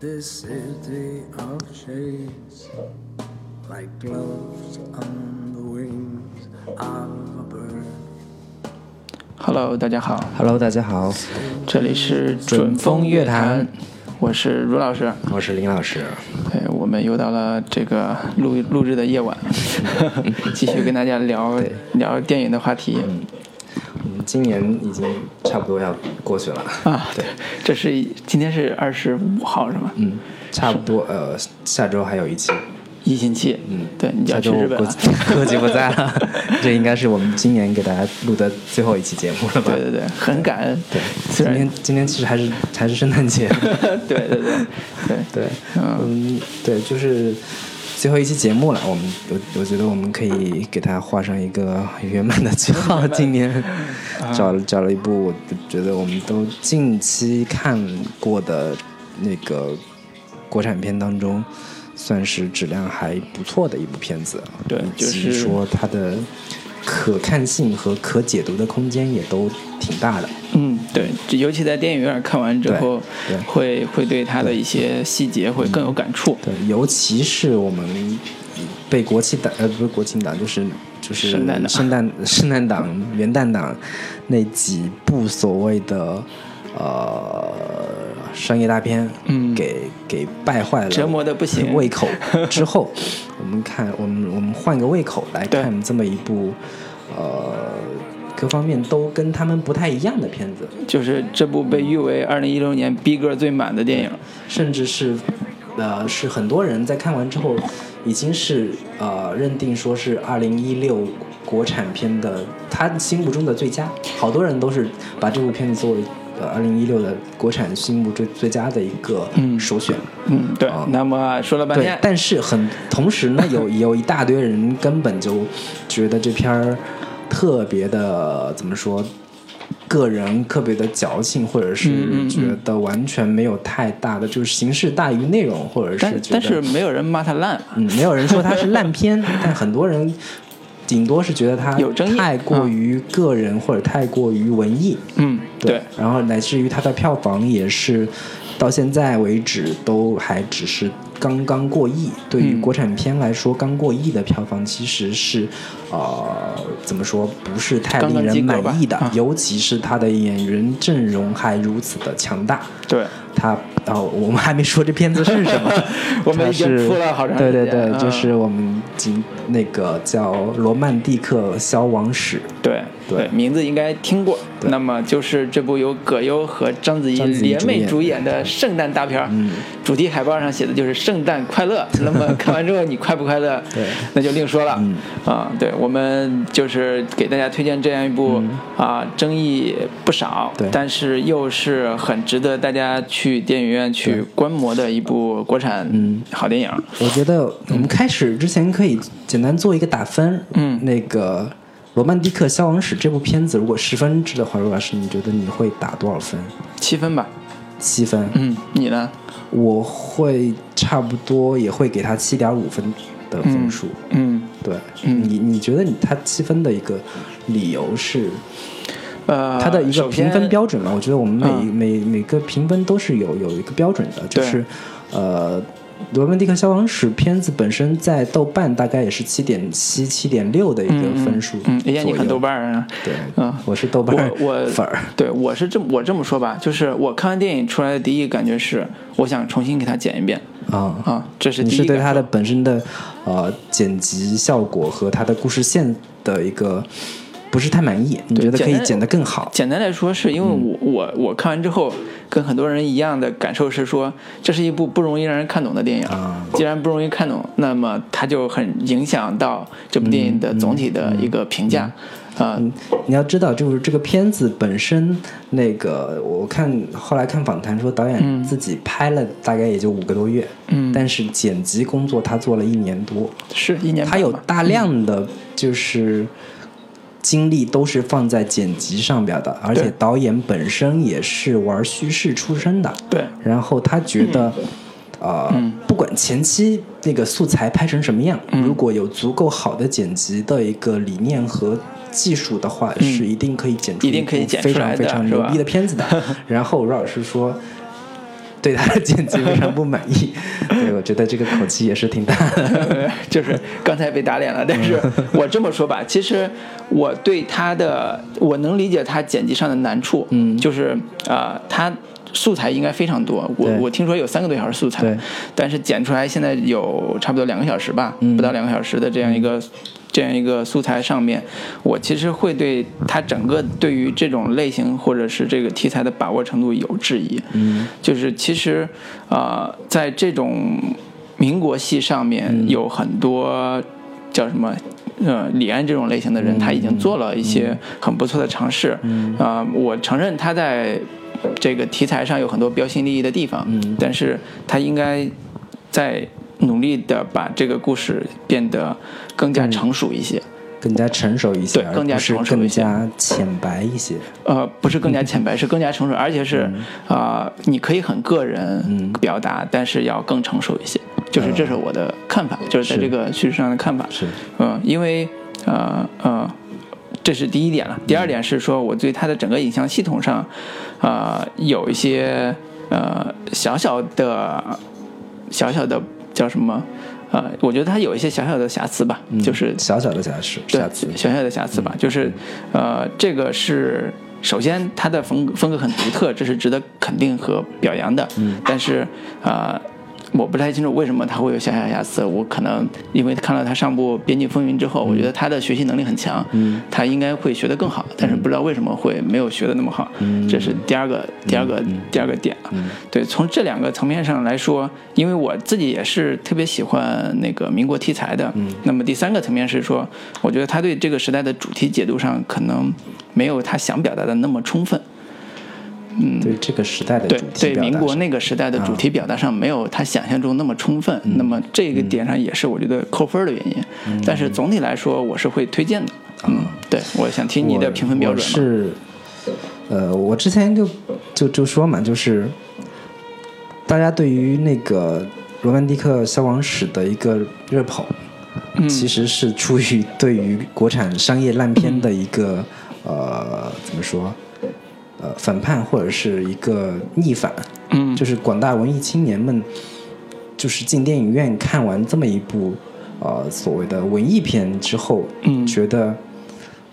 This city of shades, like gloves on the wings of a bird. Hello，大家好，Hello，大家好，这里是准风乐坛，我是卢老师。我是林老师。对，我们又到了这个录录制的夜晚，继续跟大家聊聊电影的话题。嗯，今年已经差不多要过去了。啊，对，这是今天是二十五号是吗？嗯，差不多。呃，下周还有一期。一星期。嗯，对，你要去日本了。估计 不在了。这应该是我们今年给大家录的最后一期节目了吧？对对对，很感恩。对今天今天其实还是还是圣诞节。对对对对对，嗯嗯，对，就是最后一期节目了。我们我我觉得我们可以给它画上一个圆满的句号。今年啊 找了找了一部，我觉得我们都近期看过的那个国产片当中，算是质量还不错的一部片子。对以及就是说它的可看性和可解读的空间也都挺大的。嗯，对，这尤其在电影院看完之后，对对。会会对他的一些细节会更有感触。对，尤其是我们被国庆档呃不是国庆档，就是就是圣诞档圣诞圣诞档、元旦档那几部所谓的呃商业大片，嗯。给给败坏了折磨的不行。胃口。之后，我们看我们我们换个胃口来看这么一部呃各方面都跟他们不太一样的片子。就是这部被誉为二零一六年逼格最满的电影。甚至是呃是很多人在看完之后已经是呃认定说是二零一六国产片的他心目中的最佳，好多人都是把这部片子作为呃二零一六的国产心目最最佳的一个嗯首选。嗯，对啊。那么说了半天，，但是很同时呢，有有一大堆人根本就觉得这片儿特别的怎么说，个人特别的矫情，或者嗯是觉得完全没有太大的就是形式大于内容，或者是觉得但是没有人骂它烂。嗯，没有人说它是烂片，但很多人顶多是觉得它有争议太过于个人或者太过于文艺。嗯，对，然后乃至于它的票房也是到现在为止都还只是刚刚过亿。对于嗯国产片来说，刚过亿的票房其实是呃怎么说不是太令人满意的，啊尤其是他的演员阵容还如此的强大。对，它哦，我们还没说这片子是什么，我们已经它是铺了好长时间对对对，嗯就是我们今那个叫《罗曼蒂克消亡史》。对对名字应该听过。那么就是这部由葛优和章子怡联袂主主演的圣诞大片儿。嗯主题海报上写的就是“圣诞快乐”。那么看完之后你快不快乐？对那就另说了。嗯啊，对，我们就是给大家推荐这样一部、啊，争议不少，对但是又是很值得大家去电影院去观摩的一部国产嗯好电影。我觉得我们开始之前可以简单做一个打分。嗯那个《罗曼蒂克消亡史》这部片子，如果十分制的话，罗老师，你觉得你会打多少分？七分吧。七分。嗯，你呢？我会差不多也会给他七点五分的分数。嗯，对，嗯你你觉得你他七分的一个理由是呃，它的一个评分标准嘛？我觉得我们每、嗯每每个评分都是有有一个标准的，就是呃，《罗曼蒂克消亡史》片子本身在豆瓣大概也是七点七、七点六的一个分数嗯，哎呀，你看豆瓣啊？对，嗯我是豆瓣我我粉儿。对，我是这么我这么说吧，就是我看完电影出来的第一个感觉是，我想重新给它剪一遍啊。啊，这是你是对它的本身的呃剪辑效果和它的故事线的一个不是太满意，你觉得可以剪得更好？简单来说，是因为我、我我看完之后，跟很多人一样的感受是说，这是一部不容易让人看懂的电影。啊既然不容易看懂，那么它就很影响到这部电影的总体的一个评价。啊、你要知道，就是这个片子本身，那个我看后来看访谈说，导演自己拍了大概也就五个多月，嗯但是剪辑工作他做了一年多，是一年。他有大量的就是精力都是放在剪辑上边的，而且导演本身也是玩叙事出身的，对。然后他觉得，呃，嗯。不管前期那个素材拍成什么样，如果有足够好的剪辑的一个理念和技术的话，是一定可以剪出嗯一定可以部剪出来非常非常牛逼的片子的。然后罗老师说。对他的剪辑非常不满意。对，我觉得这个口气也是挺大的。就是刚才被打脸了，但是我这么说吧，其实我对他的我能理解他剪辑上的难处，嗯就是啊、呃他素材应该非常多，我我听说有三个多小时素材对，但是剪出来现在有差不多两个小时吧，嗯不到两个小时的这样一个。这样一个素材上面，我其实会对他整个对于这种类型或者是这个题材的把握程度有质疑。嗯就是其实，呃，在这种民国戏上面有很多叫什么？呃，李安这种类型的人，他已经做了一些很不错的尝试。嗯啊、我承认他在这个题材上有很多标新立异的地方，嗯但是他应该在努力的把这个故事变得更加成熟一些。更加成熟一些，对更加成熟一些更加浅白一些。呃，不是更加浅白，是更加成熟，而且是啊、呃你可以很个人嗯表达，但是要更成熟一些。就是这是我的看法，就是在这个叙事上的看法。是，嗯，因为呃呃，这是第一点了。第二点是说，我对它的整个影像系统上，呃，有一些呃小小的、小小的叫什么？呃，我觉得它有一些小小的瑕疵吧，嗯就是小小的瑕疵，对瑕疵。小小的瑕疵吧，就是呃，这个是首先它的风风格很独特，这是值得肯定和表扬的。嗯但是呃，我不太清楚为什么他会有小小瑕疵。我可能因为看了他上部《边境风云》之后，我觉得他的学习能力很强，嗯他应该会学得更好，但是不知道为什么会没有学得那么好。嗯这是第二个第二个、第二个点对，从这两个层面上来说，因为我自己也是特别喜欢那个民国题材的，嗯那么第三个层面是说，我觉得他对这个时代的主题解读上可能没有他想表达的那么充分。对这个时代的对主题对，民国那个时代的主题表达上没有他想象中那么充分，嗯。那么这个点上也是我觉得扣分的原因。但是总体来说，我是会推荐的。嗯，对，我想听你的评分标准嘛。是，呃，我之前就就就说嘛，就是大家对于那个《罗曼蒂克消亡史》的一个热捧，嗯。其实是出于对于国产商业烂片的一个、呃怎么说呃反叛或者是一个逆反，嗯，就是广大文艺青年们，就是进电影院看完这么一部呃所谓的文艺片之后，嗯觉得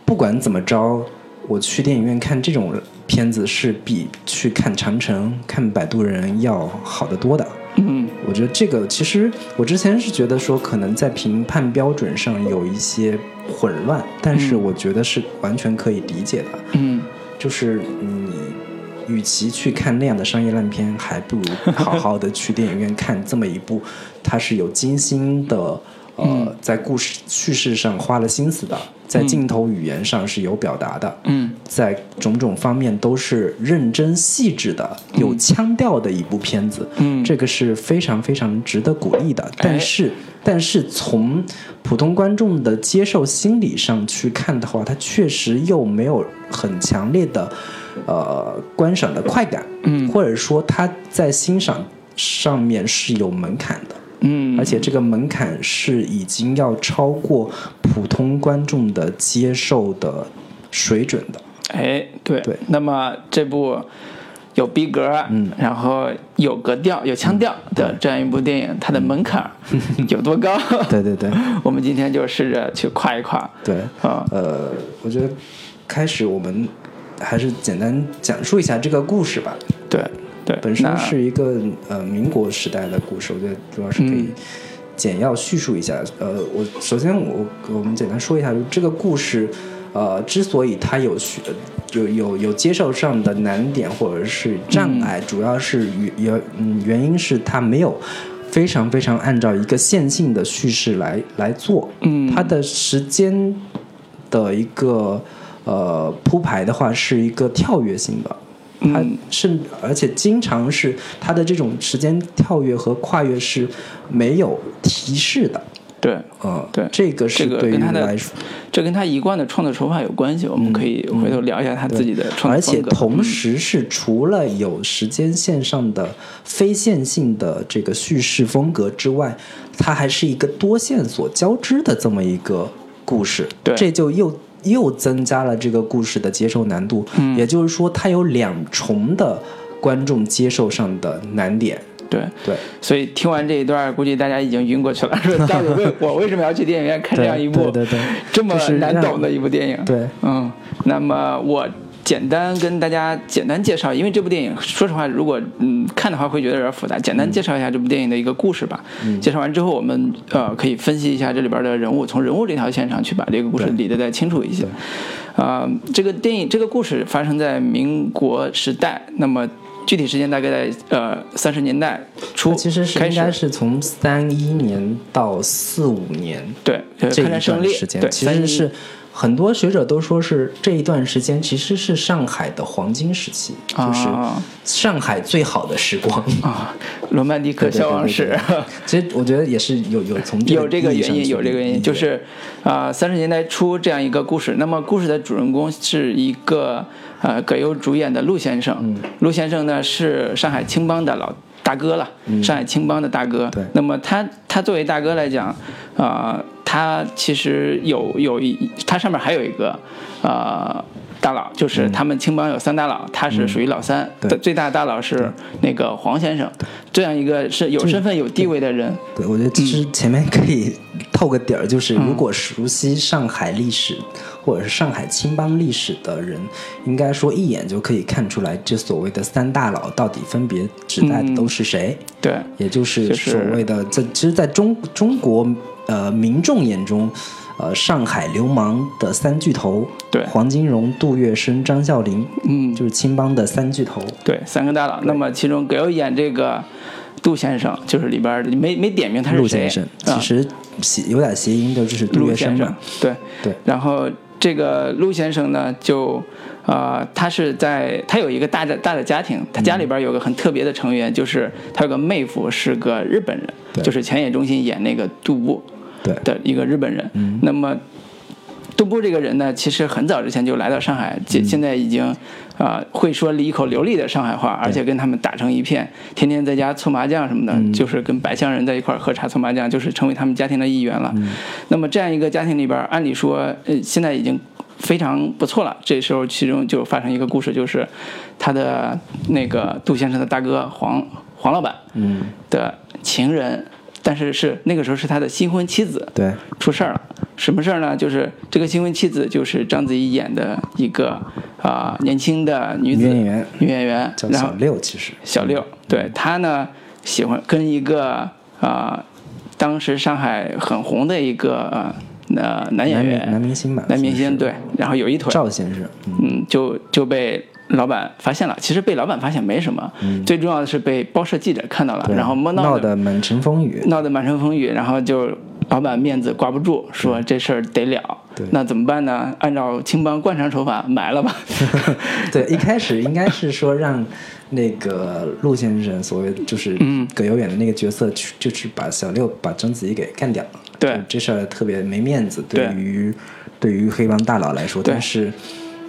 不管怎么着，我去电影院看这种片子是比去看长城、看摆渡人要好得多的。嗯我觉得这个其实我之前是觉得说可能在评判标准上有一些混乱，但是嗯我觉得是完全可以理解的。嗯就是你，与其去看那样的商业烂片，还不如好好的去电影院看这么一部，它是有精心的，呃，嗯在故事叙事上花了心思的，在镜头语言上是有表达的，嗯在种种方面都是认真细致的、有腔调的一部片子。嗯，这个是非常非常值得鼓励的。但是，但是从普通观众的接受心理上去看的话，它确实又没有很强烈的呃观赏的快感，嗯或者说他在欣赏上面是有门槛的。嗯，而且这个门槛是已经要超过普通观众的接受的水准的。哎，对对那么这部有逼格，嗯然后有格调、有腔调的这样一部电影，它的门槛有多高？对对对 我们今天就试着去跨一跨。对，啊，呃，我觉得开始我们还是简单讲述一下这个故事吧。对对，本身是一个呃民国时代的故事，我觉得主要是可以嗯简要叙述一下。呃，我首先我我们简单说一下，就这个故事，呃，之所以它有需有有有接受上的难点或者是障碍，主要是原原嗯原因是它没有非常非常按照一个线性的叙事来来做，嗯，它的时间的一个呃铺排的话是一个跳跃性的。它嗯甚而且经常是它的这种时间跳跃和跨越是没有提示的，对，呃，对这个是这个对他的来说，这跟他一贯的创作手法有关系，我们可以回头聊一下他自己的创而作风格。且同嗯时是除了有时间线上的非线性的这个叙事风格之外，它还是一个多线索交织的这么一个故事，对这就又。又增加了这个故事的接受难度，嗯也就是说，它有两重的观众接受上的难点。对，对，所以听完这一段，估计大家已经晕过去了。说到底为我为什么要去电影院看这样一部对对对这么难懂的一部电影？对，嗯，那么我简单跟大家简单介绍，因为这部电影，说实话，如果嗯看的话会觉得有点复杂，简单介绍一下这部电影的一个故事吧。介绍完之后，我们呃可以分析一下这里边的人物，从人物这条线上去把这个故事理得再清楚一些。啊、这个电影这个故事发生在民国时代，那么。具体时间大概在呃三十年代初其实是应该是从三一年到四五年对，抗战胜利段时间，对，其实是很多学者都说是这一段时间其实是上海的黄金时期，就是啊上海最好的时光。啊，罗曼蒂克消亡史。其实我觉得也是有有从有这个原因，有这个原因，就是啊，三、十年代初这样一个故事。那么故事的主人公是一个呃葛优主演的陆先生。嗯陆先生呢是上海青帮的老大哥了，上海青帮的大哥。嗯对那么他他作为大哥来讲，啊、他其实有有一，他上面还有一个呃大佬，就是他们青帮有三大佬，他是属于老三，嗯对。最大的大佬是那个黄先生，这样一个是有身份有地位的人。对，我觉得其实前面可以透个底儿，就是嗯如果熟悉上海历史或者是上海青帮历史的人，应该说一眼就可以看出来，这所谓的三大佬到底分别指代的都是谁，对，也就是就是所谓的在其实在中中国呃民众眼中。呃，上海流氓的三巨头，对黄金荣、杜月笙、张啸林，嗯，就是青帮的三巨头。对，三个大佬。那么其中葛优演这个杜先生，就是里边儿没没点名他是谁陆先生，啊其实谐有点谐音的，就是杜月笙嘛。，对对。然后这个陆先生呢，就呃，他是在他有一个大的大的家庭，他家里边有个很特别的成员，就是他有个妹夫是个日本人，对就是前野中心演那个杜布对的一个日本人。那么杜布这个人呢，其实很早之前就来到上海，现现在已经啊、呃会说一口流利的上海话，而且跟他们打成一片，天天在家搓麻将什么的，就是跟白乡人在一块喝茶搓麻将，就是成为他们家庭的一员了。那么这样一个家庭里边，按理说，呃，现在已经。非常不错了，这时候其中就发生一个故事，就是他的那个杜先生的大哥黄黄老板嗯，的情人，但是是那个时候是他的新婚妻子，对，出事儿了。什么事儿呢？就是这个新婚妻子就是章子怡演的一个啊、年轻的女子女演员。女演员，叫小六，其实。小六，对她呢喜欢跟一个啊、当时上海很红的一个呃呃男演员男明星吧，男明星对，然后有一腿，赵先生，嗯，嗯，就就被老板发现了。其实被老板发现没什么，最重要的是被报社记者看到了，然后闹闹得满城风雨，闹得满城风雨，然后就老板面子挂不住，说这事儿得了对。那怎么办呢？按照青帮惯常手法埋了吧。对，一开始应该是说让那个陆先生，所谓就是嗯葛优演的那个角色去，就是把小六把章子怡给干掉了。对。这事儿特别没面子，对对。于对于黑帮大佬来说，但是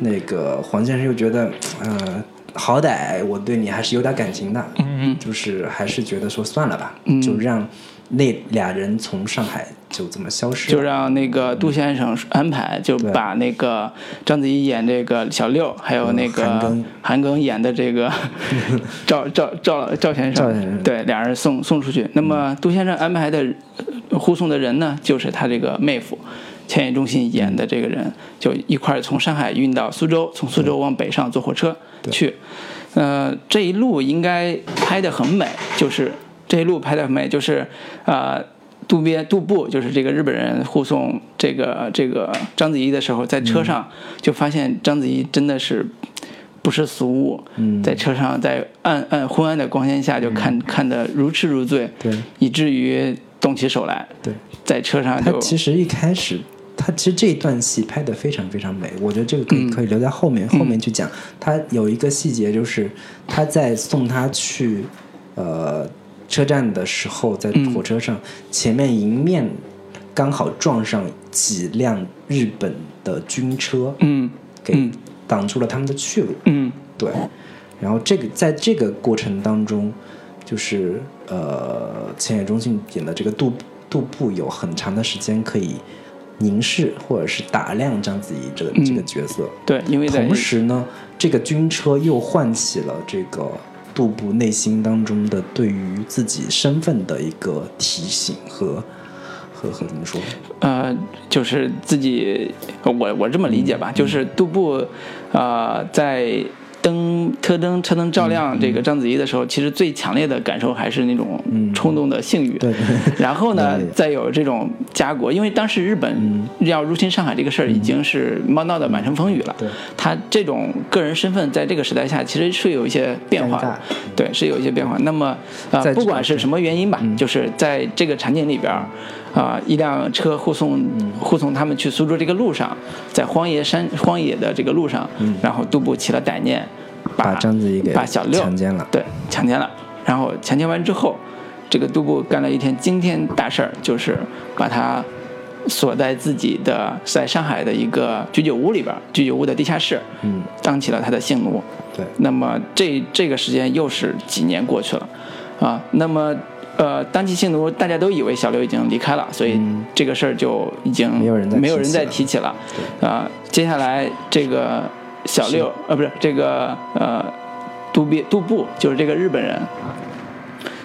那个黄先生又觉得，呃，好歹我对你还是有点感情的，嗯，就是还是觉得说算了吧，嗯。就让那俩人从上海就这么消失，就让那个杜先生安排，就把那个章子怡演这个小六，还有那个韩庚演的这个 赵赵赵赵先生，对，俩人送送出去。那么杜先生安排的呃护送的人呢，就是他这个妹夫。千叶中心演的这个人，就一块儿从上海运到苏州，从苏州往北上坐火车去。呃，这一路应该拍的很美，就是这一路拍的很美，就是呃，渡边渡部就是这个日本人护送这个这个章子怡的时候，在车上就发现章子怡真的是不识俗物，嗯。在车上在暗暗昏暗的光线下就看、看得如痴如醉，对。以至于动起手来，对。在车上就他其实一开始，他其实这一段戏拍得非常非常美，我觉得这个可以、嗯。可以留在后面、后面去讲。他有一个细节就是他在送他去呃车站的时候，在嗯火车上、前面迎面刚好撞上几辆日本的军车，嗯给嗯挡住了他们的去路。嗯对，然后这个在这个过程当中，就是呃，千野忠信演的这个杜杜布有很长的时间可以凝视或者是打量章子怡这个、这个角色。对，因为同时呢，这个军车又唤起了这个杜布内心当中的对于自己身份的一个提醒和和和怎么说？呃，就是自己，我我这么理解吧，就是杜布，呃，在灯车灯车灯照亮这个章子怡的时候，其实最强烈的感受还是那种冲动的性欲。对 对 然后呢，再有这种家国，因为当时日本要入侵上海这个事儿已经是闹闹得满城风雨了。对他这种个人身份在这个时代下，其实是有一些变化的。对，是有一些变化。那么，呃，不管是什么原因吧，就是在这个场景里边儿，啊、一辆车护送护送他们去苏州这个路上，在荒野山荒野的这个路上，然后杜布起了歹念，把章子怡给把小六强奸了。对，强奸了。然后强奸完之后，这个杜布干了一件惊天大事儿，就是把他锁在自己的在上海的一个居酒屋里边儿，居酒屋的地下室，嗯，当起了他的性奴。对，那么这这个时间又是几年过去了，啊，那么呃，当起性奴，大家都以为小刘已经离开了，所以这个事儿就已经嗯没有人再没有人再提起了啊，接下来这个小六呃不是这个呃杜比杜布就是这个日本人，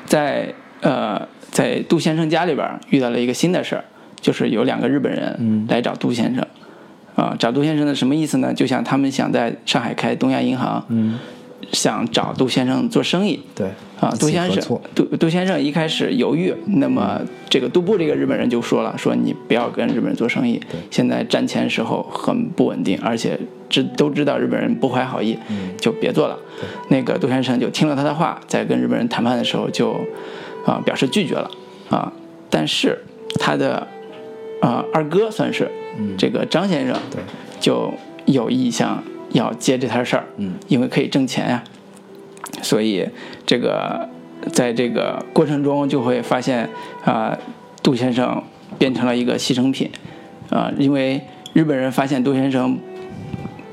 在呃在杜先生家里边遇到了一个新的事儿，就是有两个日本人来找杜先生。啊，找杜先生的什么意思呢？就像他们想在上海开东亚银行，嗯，想找杜先生做生意对啊。杜先生，杜杜先生一开始犹豫，那么这个杜布这个日本人就说了，说你不要跟日本人做生意，现在战前时候很不稳定，而且知都知道日本人不怀好意，就别做了。那个杜先生就听了他的话，在跟日本人谈判的时候就啊表示拒绝了啊，但是他的啊二哥算是这个张先生，对就有意向要接这摊事儿，嗯，因为可以挣钱呀、所以这个在这个过程中就会发现啊、杜先生变成了一个牺牲品，啊、因为日本人发现杜先生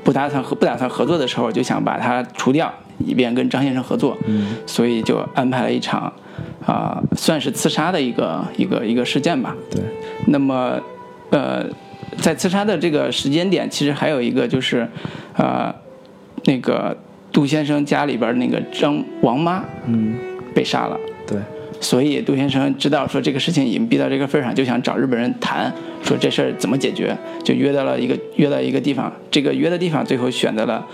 不打算和不打算合作的时候，就想把他除掉，以便跟张先生合作，嗯，所以就安排了一场啊、算是刺杀的一个一个一个事件吧，对，那么，呃，在刺杀的这个时间点，其实还有一个就是，呃，那个杜先生家里边那个张王妈嗯，被杀了，对，所以杜先生知道说这个事情已经逼到这个份儿上，就想找日本人谈，说这事儿怎么解决，就约到了一个约到一个地方，这个约的地方最后选择了，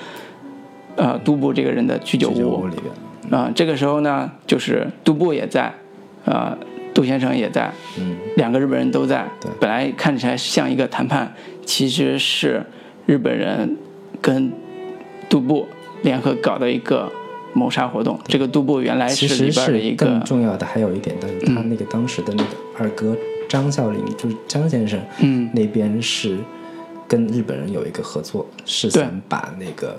呃，杜布这个人的居酒屋屋里边，啊、这个时候呢，就是杜布也在，呃，杜先生也在，嗯，两个日本人都在对。本来看起来像一个谈判，其实是日本人跟杜布联合搞的一个谋杀活动。这个杜布原来其是里实是边的一个，更重要的还有一点，但是他那个当时的那个二哥张孝林，就是张先生，嗯，那边是跟日本人有一个合作，是想把那个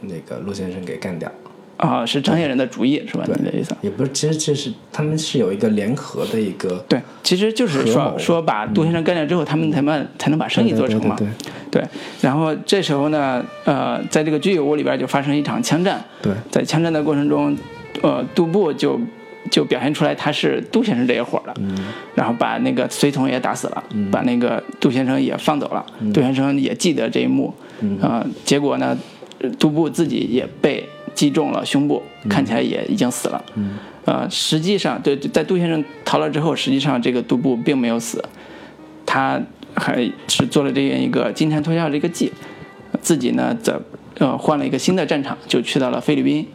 那个陆先生给干掉。啊，是张先人的主意是吧？你的意思？也不是，其实这是他们是有一个联合的一个对，其实就是说说把杜先生干掉之后，他们才能才能把生意做成嘛。对对对，然后这时候呢，呃，在这个居酒屋里边就发生一场枪战，对在枪战的过程中，呃，杜布就就表现出来他是杜先生这一伙的，嗯然后把那个随从也打死了，把那个杜先生也放走了，嗯杜先生也记得这一幕，呃，结果呢，呃杜布自己也被击中了胸部，看起来也已经死了，嗯。呃，实际上对，在杜先生逃了之后，实际上这个杜布并没有死，他还是做了这样一个金蝉脱壳的一个计，自己呢在呃换了一个新的战场，就去到了菲律宾，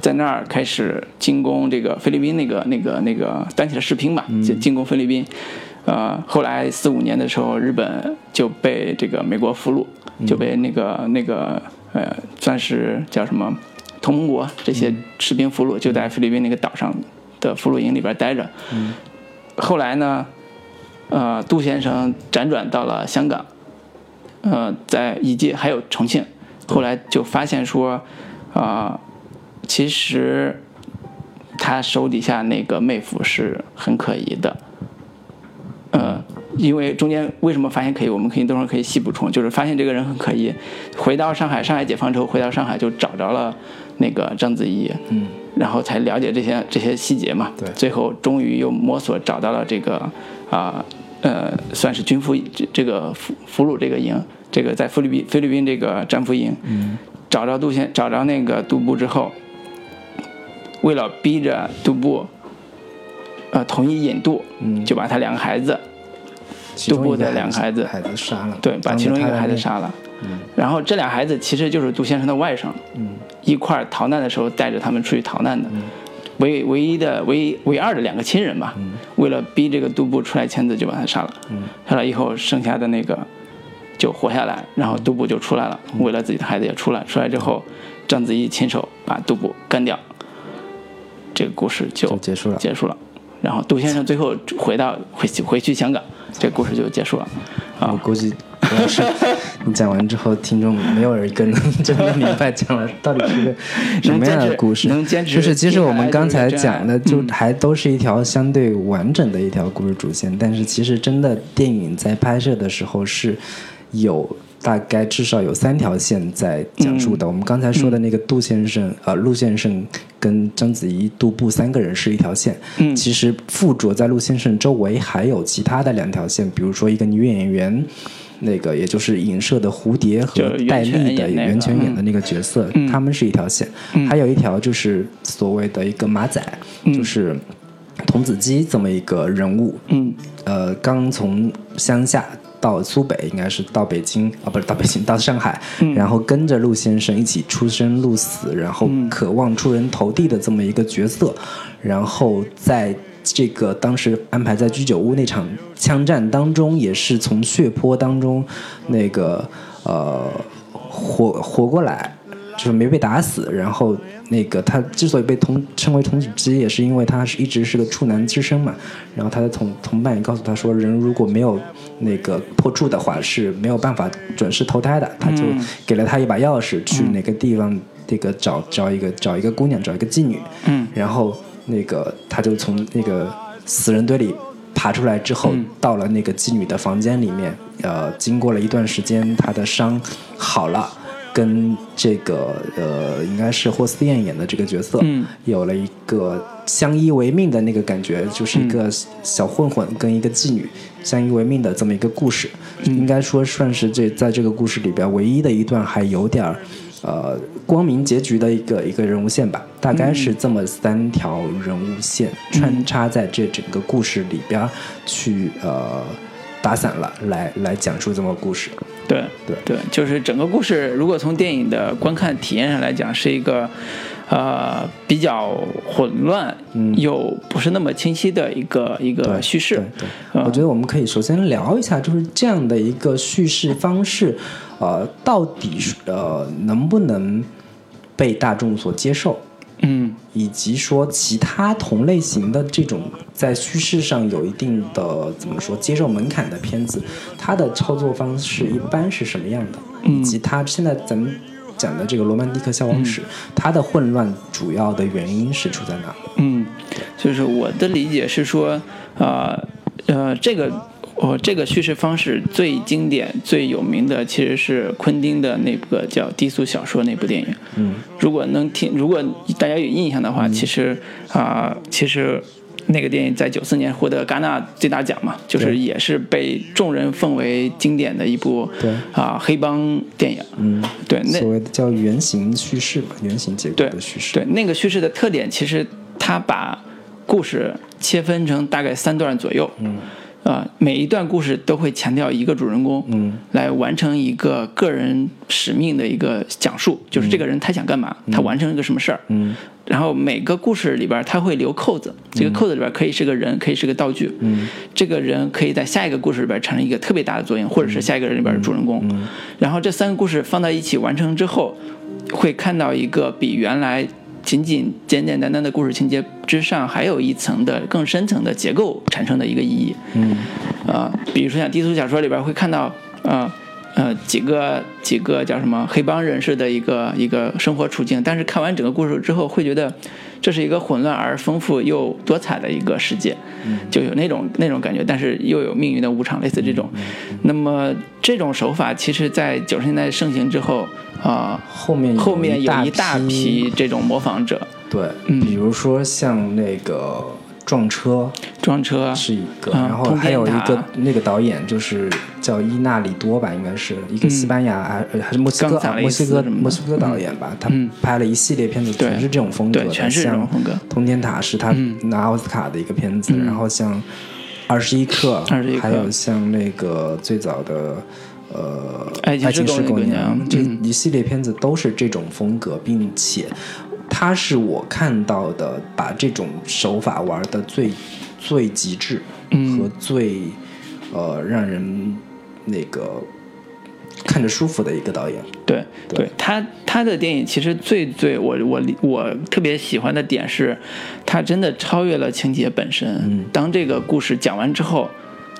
在那儿开始进攻这个菲律宾那个那个那个单体的士兵吧，就进攻菲律宾。呃，后来四五年的时候，日本就被这个美国俘虏，就被那个那个呃，算是叫什么同盟国这些士兵俘虏，就在菲律宾那个岛上的俘虏营里边待着。后来呢，呃，杜先生辗转到了香港，呃，在以及还有重庆，后来就发现说，啊、其实他手底下那个妹夫是很可疑的，呃，因为中间为什么发现可疑，我们可以等会儿可以细补充，就是发现这个人很可疑，回到上海，上海解放之后回到上海就找着了那个章子怡，嗯，然后才了解这些这些细节嘛，对。最后终于又摸索找到了这个啊呃算是军俘这这个俘俘虏这个营，这个在菲律宾菲律宾这个战俘营，嗯。找着杜先找着那个杜布之后，为了逼着杜布，呃，同意引渡，嗯。就把他两个孩子，杜布的两个孩子孩子杀了，对，把其中一个孩子杀了。然后这俩孩子其实就是杜先生的外甥，嗯。一块儿逃难的时候带着他们出去逃难的，唯唯一的唯一唯二的两个亲人吧，为了逼这个杜布出来签字，就把他杀了。杀了以后，剩下的那个就活下来，然后杜布就出来了，为了自己的孩子也出来。出来之后，章子怡亲手把杜布干掉，这个故事就就结束了。结束了。然后杜先生最后回到回去回去香港，这个故事就结束了。啊，我估计主要是你讲完之后，听众没有一个能真的明白讲了到底是个什么样的故事。能坚持就是其实我们刚才讲的，就还都是一条相对完整的一条故事主线，但是其实真的电影在拍摄的时候是有。大概至少有三条线在讲述的。我们刚才说的那个杜先生，呃，陆先生跟章子怡、杜布三个人是一条线。嗯其实附着在陆先生周围还有其他的两条线，比如说一个女演员，那个也就是影射的蝴蝶和戴笠的袁泉演的那个角色，嗯。他们是一条线。还有一条就是所谓的一个马仔，就是童子鸡这么一个人物。嗯。呃，刚从乡下到苏北，应该是到北京啊，不是到北京，到上海，嗯。然后跟着陆先生一起出生入死，然后嗯。渴望出人头地的这么一个角色，然后在这个当时安排在居酒屋那场枪战当中，也是从血泊当中那个呃活活过来。就是没被打死，然后那个他之所以被同称为童子鸡，也是因为他是一直是个处男之身嘛。然后他的同同伴也告诉他说，人如果没有那个破处的话，是没有办法转世投胎的。他就嗯给了他一把钥匙，去哪个地方这个找找一个找一个姑娘，找一个妓女。嗯然后那个他就从那个死人堆里爬出来之后，嗯到了那个妓女的房间里面。呃，经过了一段时间，他的伤好了，跟这个呃，应该是霍思燕演的这个角色，嗯有了一个相依为命的那个感觉，就是一个小混混跟一个妓女相依为命的这么一个故事。应该说算是这在这个故事里边唯一的一段还有点儿呃光明结局的一个一个人物线吧，大概是这么三条人物线穿插在这整个故事里边儿去呃打散了，来来讲述这么个故事。对对。对，就是整个故事，如果从电影的观看体验上来讲，是一个呃比较混乱、嗯。又不是那么清晰的一个一个叙事。对对，嗯。我觉得我们可以首先聊一下，就是这样的一个叙事方式，呃，到底是呃能不能被大众所接受，嗯以及说其他同类型的这种在叙事上有一定的怎么说接受门槛的片子，它的操作方式一般是什么样的，以及它现在咱们。讲的这个罗曼蒂克消亡史，它的混乱主要的原因是出在哪？嗯，就是我的理解是说，呃呃，这个我、这个叙事方式最经典、最有名的其实是昆汀的那个叫《低俗小说》那部电影。嗯，如果能听，如果大家有印象的话，其实啊、其实那个电影在九四年获得戛纳最大奖嘛，就是也是被众人奉为经典的一部对啊、黑帮电影。嗯，对，那所谓的叫原型叙事嘛，原型结构的叙事。对，那个叙事的特点其实它把故事切分成大概三段左右。嗯。啊、每一段故事都会强调一个主人公，嗯，来完成一个个人使命的一个讲述，就是这个人他想干嘛，他完成一个什么事儿，嗯，然后每个故事里边他会留扣子，这个扣子里边可以是个人，可以是个道具，嗯，这个人可以在下一个故事里边产生一个特别大的作用，或者是下一个人里边的主人公，嗯。然后这三个故事放在一起完成之后，会看到一个比原来仅仅简简单单的故事情节之上还有一层的更深层的结构产生的一个意义。嗯啊、比如说像低俗小说里边会看到，呃呃几个几个叫什么黑帮人士的一个一个生活处境，但是看完整个故事之后，会觉得这是一个混乱而丰富又多彩的一个世界，就有那种那种感觉，但是又有命运的无常，类似这种。那么这种手法，其实在九十年代盛行之后，啊、后面后面有一一大批这种模仿者，对，嗯比如说像那个撞车撞车。是一个，嗯然后还有一个那个导演就是叫伊纳里多吧，应该是一个西班牙还、是墨西哥墨西哥墨西哥导演吧，他嗯拍了一系列片子，全是这种风格的，全是这种风格。像通天塔是他嗯。拿奥斯卡的一个片子，然后像二十一克，21克。还有像那个最早的。呃，爱情是狗娘娘，这嗯。一系列片子都是这种风格，并且它是我看到的把这种手法玩的最最极致嗯和最呃让人那个看着舒服的一个导演。对对对，他他的电影其实最最我我我特别喜欢的点是，他真的超越了情节本身。嗯当这个故事讲完之后，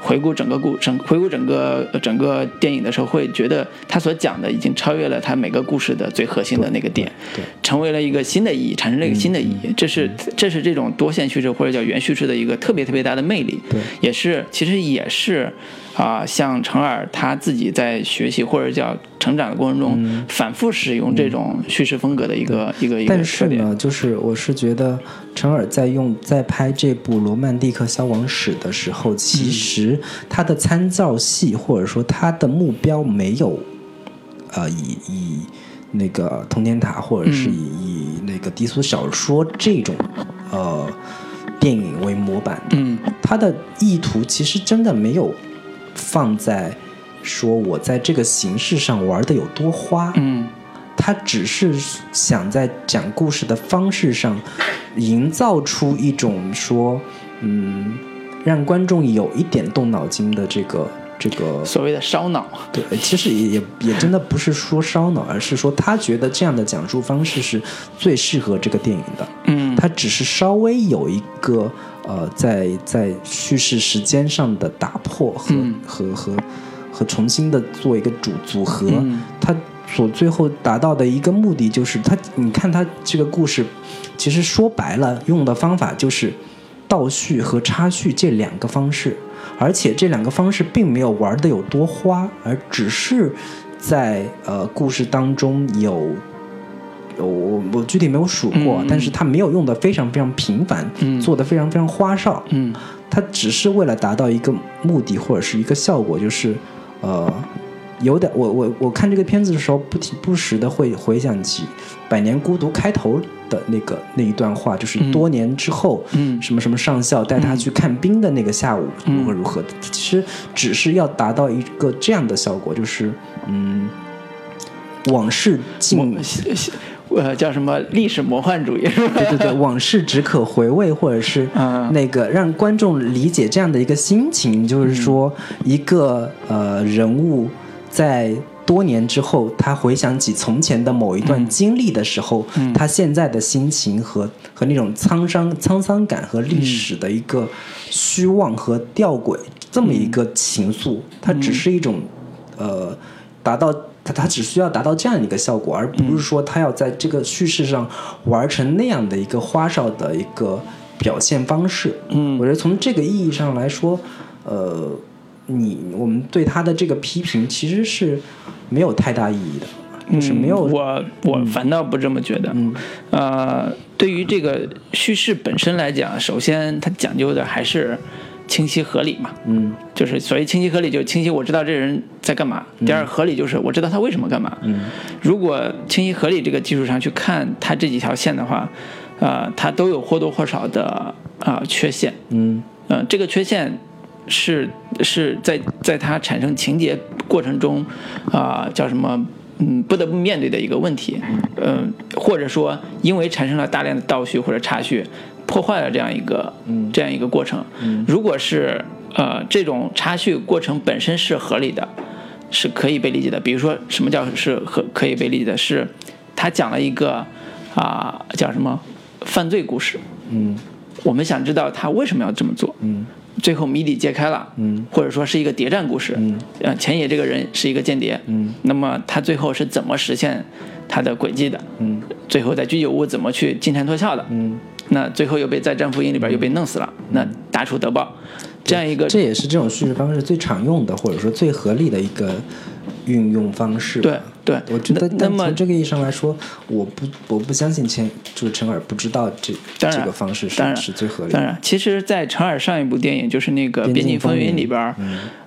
回顾整个故整回顾整个呃整个电影的时候，会觉得他所讲的已经超越了他每个故事的最核心的那个点，对，成为了一个新的意义，产生了一个新的意义。这是这是这种多线叙事或者叫原叙事的一个特别特别大的魅力。对也是其实也是啊、像程耳他自己在学习或者叫成长的过程中，反复使用这种叙事风格的一个、一个一个但是。呢，就是我是觉得陈耳在用在拍这部《罗曼蒂克消亡史》的时候，其实他的参照系或者说他的目标没有，呃，以以那个通天塔或者是以、以那个低俗小说这种呃电影为模板的，嗯。他的意图其实真的没有放在说我在这个形式上玩的有多花，嗯他只是想在讲故事的方式上，营造出一种说，嗯，让观众有一点动脑筋的这个这个所谓的烧脑。对，其实也也也真的不是说烧脑，而是说他觉得这样的讲述方式是最适合这个电影的。嗯他只是稍微有一个呃，在在叙事时间上的打破和、嗯和和和重新的做一个组组合，嗯他所最后达到的一个目的就是他，你看他这个故事，其实说白了，用的方法就是倒叙和插叙这两个方式，而且这两个方式并没有玩的有多花，而只是在呃故事当中有。我我我具体没有数过，嗯但是他没有用的非常非常频繁，嗯。做的非常非常花哨，嗯。它只是为了达到一个目的或者是一个效果，就是呃，有点我我我看这个片子的时候，不停不时的会回想起《百年孤独》开头的那个那一段话，就是嗯。多年之后，嗯。什么什么上校带他去看冰的那个下午，嗯。如何如何。的，其实只是要达到一个这样的效果，就是嗯，往事尽我 呃叫什么历史魔幻主义是吧？对对对，往事只可回味，或者是嗯那个让观众理解这样的一个心情，就是说一个呃人物在多年之后，他回想起从前的某一段经历的时候，嗯他现在的心情和和那种沧桑沧桑感和历史的一个虚妄和吊诡，这么一个情愫，它只是一种呃达到。它它只需要达到这样一个效果，而不是说它要在这个叙事上玩成那样的一个花哨的一个表现方式。嗯我觉得从这个意义上来说，呃，你我们对他的这个批评其实是没有太大意义的，就是没有嗯我我反倒不这么觉得。嗯呃，对于这个叙事本身来讲，首先它讲究的还是清晰合理嘛。嗯就是所谓清晰合理，就清晰我知道这人在干嘛。第二，合理就是我知道他为什么干嘛。嗯如果清晰合理这个基础上去看他这几条线的话，呃，它都有或多或少的啊、缺陷。嗯呃，这个缺陷是是在在它产生情节过程中啊、叫什么？嗯，不得不面对的一个问题，嗯、或者说因为产生了大量的倒叙或者插叙，破坏了这样一个嗯这样一个过程。如果是呃这种插叙过程本身是合理的，是可以被理解的。比如说，什么叫是可可以被理解的？是他讲了一个啊、叫什么犯罪故事，嗯我们想知道他为什么要这么做。嗯最后谜底揭开了，嗯或者说是一个谍战故事，嗯呃，前野这个人是一个间谍，嗯那么他最后是怎么实现他的轨迹的？嗯最后在居酒屋怎么去金蝉脱壳的？嗯，那最后又被在战俘营里边又被弄死了，那大仇得报，这样一个这也是这种叙事方式最常用的，或者说最合理的一个运用方式。对对。我觉得，那那么但从这个意义上来说，我不我不相信陈就是陈耳不知道这这个方式是是最合理的。当然，其实，在陈耳上一部电影就是那个《边边境境风云》里边儿，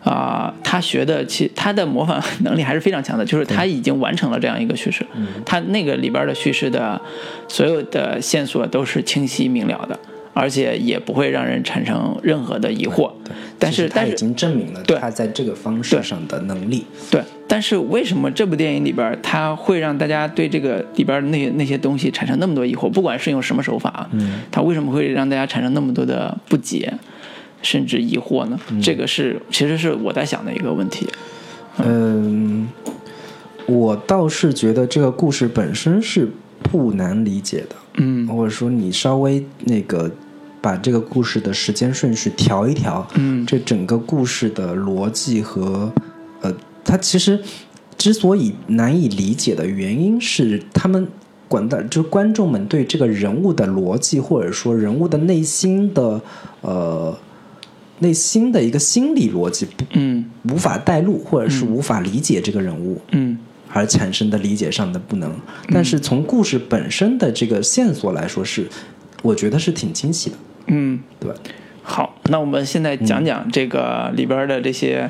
啊、他学的其他的模仿能力还是非常强的，就是他已经完成了这样一个叙事，他那个里边的叙事的所有的线索都是清晰明了的，而且也不会让人产生任何的疑惑。但是他已经证明了对他在这个方式上的能力。对，但是为什么这部电影里边他会让大家对这个里边儿那那些东西产生那么多疑惑？不管是用什么手法，嗯，他为什么会让大家产生那么多的不解，甚至疑惑呢？这个是其实是我在想的一个问题。嗯，我倒是觉得这个故事本身是不难理解的，嗯或者说你稍微那个把这个故事的时间顺序调一调，嗯这整个故事的逻辑和呃，它其实之所以难以理解的原因是他们。管的就是观众们对这个人物的逻辑，或者说人物的内心的呃内心的一个心理逻辑不嗯无法带入，或者是无法理解这个人物，嗯而产生的理解上的不能。但是从故事本身的这个线索来说是，我觉得是挺清晰的，嗯，对？好，那我们现在讲讲这个里边的这些，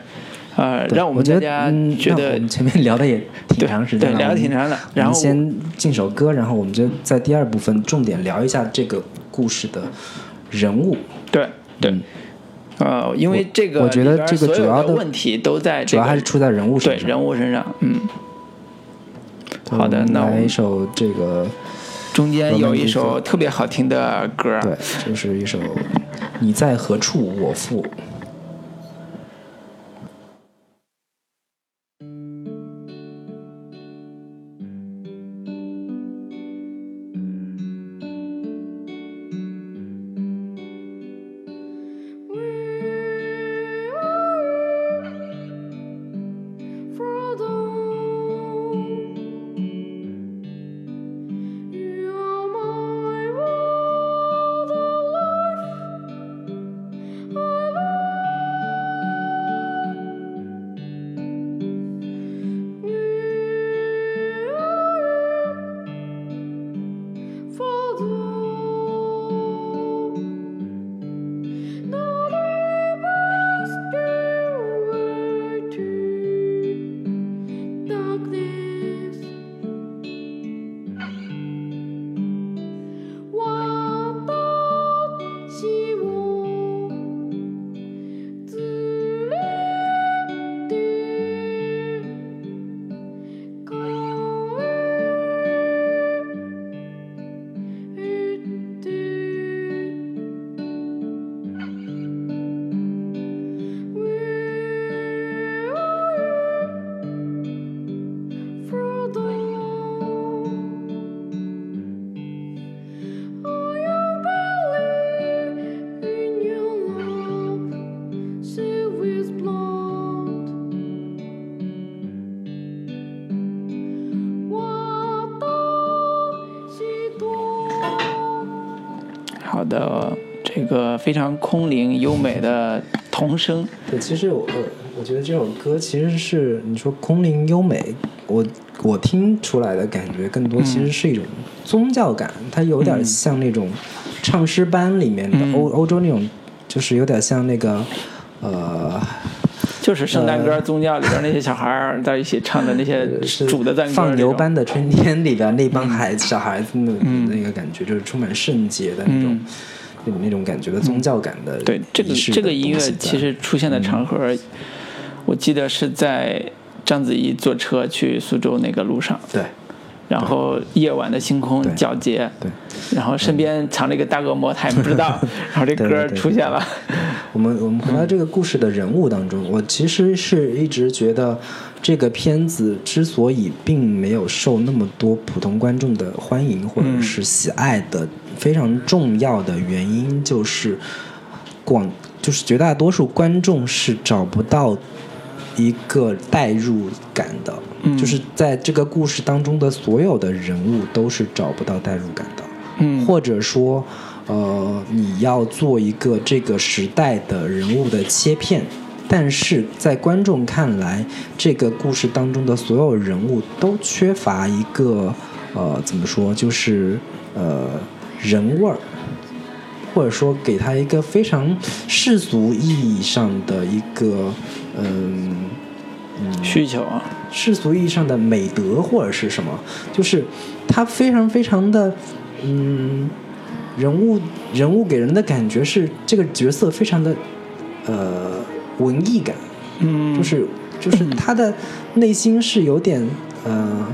呃，让我们大家嗯觉得那我们前面聊的也挺长时间了，对聊的挺长的然后先进首歌，然后我们就在第二部分重点聊一下这个故事的人物。对对。呃，因为这个嗯我觉得这个主要的问题都在这个主要还是出在人物身上。人物身上，嗯。好的那来一首这个，中间有一首特别好听的歌，对，就是一首《你在何处，我父》。非常空灵优美的童声，对，其实我我觉得这首歌其实是你说空灵优美，我我听出来的感觉更多其实是一种宗教感，它有点像那种唱诗班里面的嗯。欧、欧洲那种，就是有点像那个呃就是圣诞歌宗教里边那些小孩儿在一起唱的那些是主的赞歌，放牛班的春天里边那帮嗯。孩子、小孩子的那个感觉，就是充满圣洁的那种、嗯那种那种感觉的宗教感的对这个仪式的这个音乐其实出现的场合，我记得是在章子怡坐车去苏州那个路上，对。然后夜晚的星空皎洁，对。然后身边藏着一个大恶魔，他也不知道，然后这歌出现了，我们我们回到这个故事的人物当中，我其实是一直觉得这个片子之所以并没有受那么多普通观众的欢迎或者是喜爱的，非常重要的原因就是广就是绝大多数观众是找不到一个代入感的，嗯。就是在这个故事当中的所有的人物都是找不到代入感的。嗯。或者说，呃，你要做一个这个时代的人物的切片，但是在观众看来，这个故事当中的所有人物都缺乏一个呃怎么说，就是呃人味儿，或者说给他一个非常世俗意义上的一个嗯。需求啊，世俗意义上的美德或者是什么，就是他非常非常的，嗯，人物人物给人的感觉是这个角色非常的，呃，文艺感，嗯，就是就是他的内心是有点呃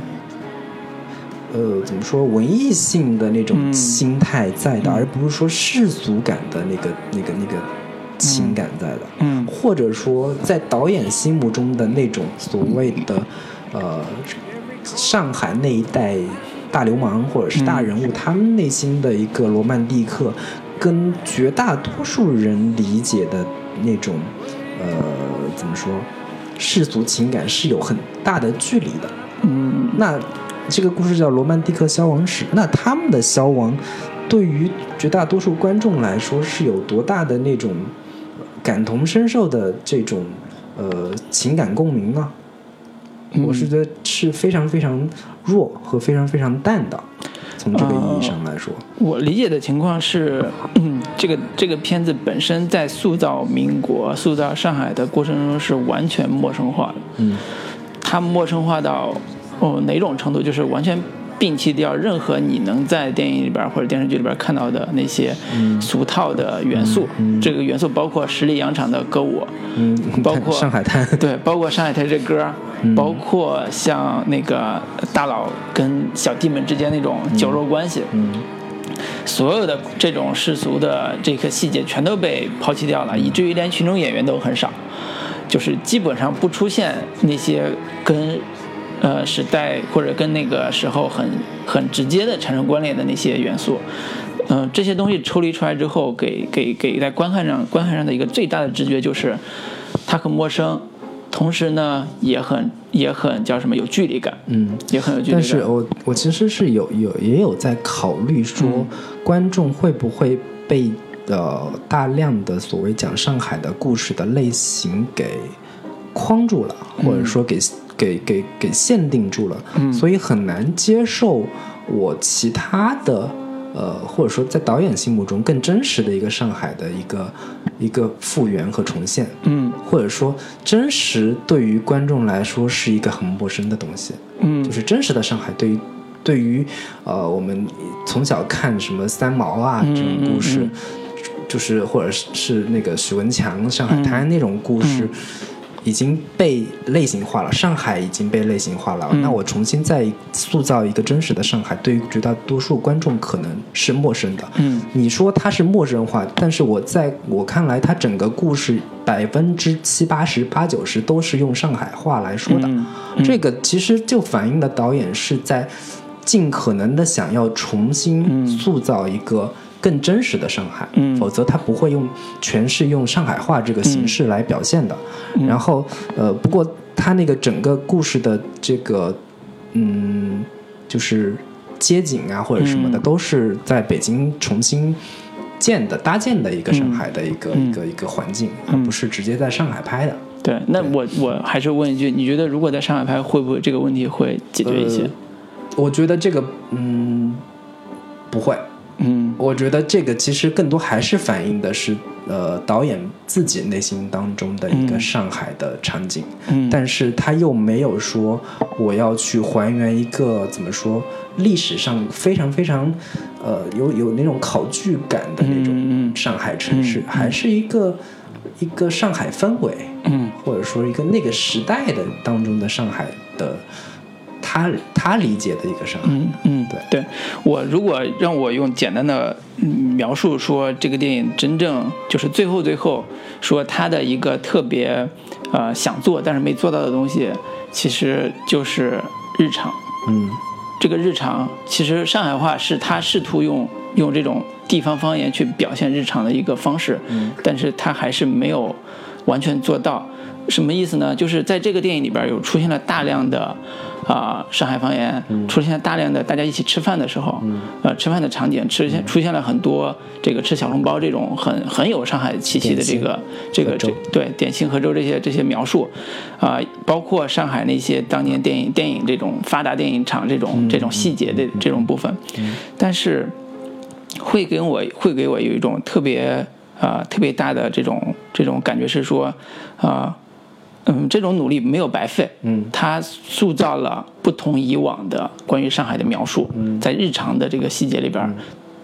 呃怎么说文艺性的那种嗯心态在的，而不是说世俗感的那个那个那个情感在的。嗯。或者说在导演心目中的那种所谓的呃上海那一代大流氓或者是大人物，他们内心的一个罗曼蒂克，跟绝大多数人理解的那种呃怎么说世俗情感是有很大的距离的。嗯。那这个故事叫《罗曼蒂克消亡史》，那他们的消亡，对于绝大多数观众来说是有多大的那种呃感同身受的这种呃情感共鸣呢？嗯我是觉得是非常非常弱和非常非常淡的，从这个意义上来说，我理解的情况是，嗯，这个这个片子本身在塑造民国、塑造上海的过程中是完全陌生化的。嗯它陌生化到哦哪种程度？就是完全摒弃掉任何你能在电影里边或者电视剧里边看到的那些俗套的元素。这个元素包括十里洋场的歌舞，嗯，包括上海滩，对，包括上海滩这歌，包括像那个大佬跟小弟们之间那种酒肉关系。嗯所有的这种世俗的这个细节全都被抛弃掉了，以至于连群众演员都很少，就是基本上不出现那些跟呃时代或者跟那个时候很很直接的产生关联的那些元素。嗯、这些东西抽离出来之后，给给给在观看上观看上的一个最大的直觉就是，它很陌生，同时呢也很也很叫什么有距离感，嗯。也很有距离感。但是我我其实是有有也有在考虑说，观众会不会被呃大量的所谓讲上海的故事的类型给框住了，或者说给、给给给限定住了，嗯所以很难接受我其他的。呃，或者说在导演心目中更真实的一个上海的一个一个复原和重现，嗯或者说真实对于观众来说是一个很陌生的东西。嗯就是真实的上海对于对于呃我们从小看什么三毛啊嗯这种故事，嗯就是或者是是那个许文强上海滩那种故事。嗯已经被类型化了，上海已经被类型化了。嗯那我重新再塑造一个真实的上海，对于绝大多数观众可能是陌生的。嗯你说它是陌生化，但是我在我看来，它整个故事百分之七八十、八九十都是用上海话来说的。嗯这个其实就反映了导演是在尽可能的想要重新塑造一个更真实的上海，嗯否则他不会用全是用上海话这个形式来表现的。然后呃，不过他那个整个故事的这个嗯，就是街景啊或者什么的，嗯都是在北京重新。建的搭建的一个上海的一个、嗯一个一个环境，而不是直接在上海拍的。对，那我我还是问一句，你觉得如果在上海拍，会不会这个问题会解决一些？呃我觉得这个嗯不会，嗯。我觉得这个其实更多还是反映的是呃导演自己内心当中的一个嗯。上海的场景，嗯，但是他又没有说我要去还原一个怎么说历史上非常非常呃有有那种考据感的那嗯种嗯。上海城市，嗯嗯。还是一个一个上海氛围。嗯。或者说一个那个时代的当中的上海的，他他理解的一个上海。嗯嗯，对对，我如果让我用简单的嗯描述说这个电影真正就是最后最后说他的一个特别呃想做但是没做到的东西，其实就是日常。嗯这个日常其实上海话是他试图用用这种地方方言去表现日常的一个方式，嗯但是他还是没有完全做到。什么意思呢？就是在这个电影里边有出现了大量的啊、上海方言，出现了大量的大家一起吃饭的时候，呃吃饭的场景，出现出现了很多这个吃小笼包这种很很有上海气息的这个这个这对点心和粥这些这些描述，啊、包括上海那些当年电影电影这种发达电影厂这种、这种细节的这种部分，但是会给我会给我有一种特别啊、特别大的这种这种感觉是说啊。嗯，这种努力没有白费。嗯，他塑造了不同以往的关于上海的描述，在日常的这个细节里边儿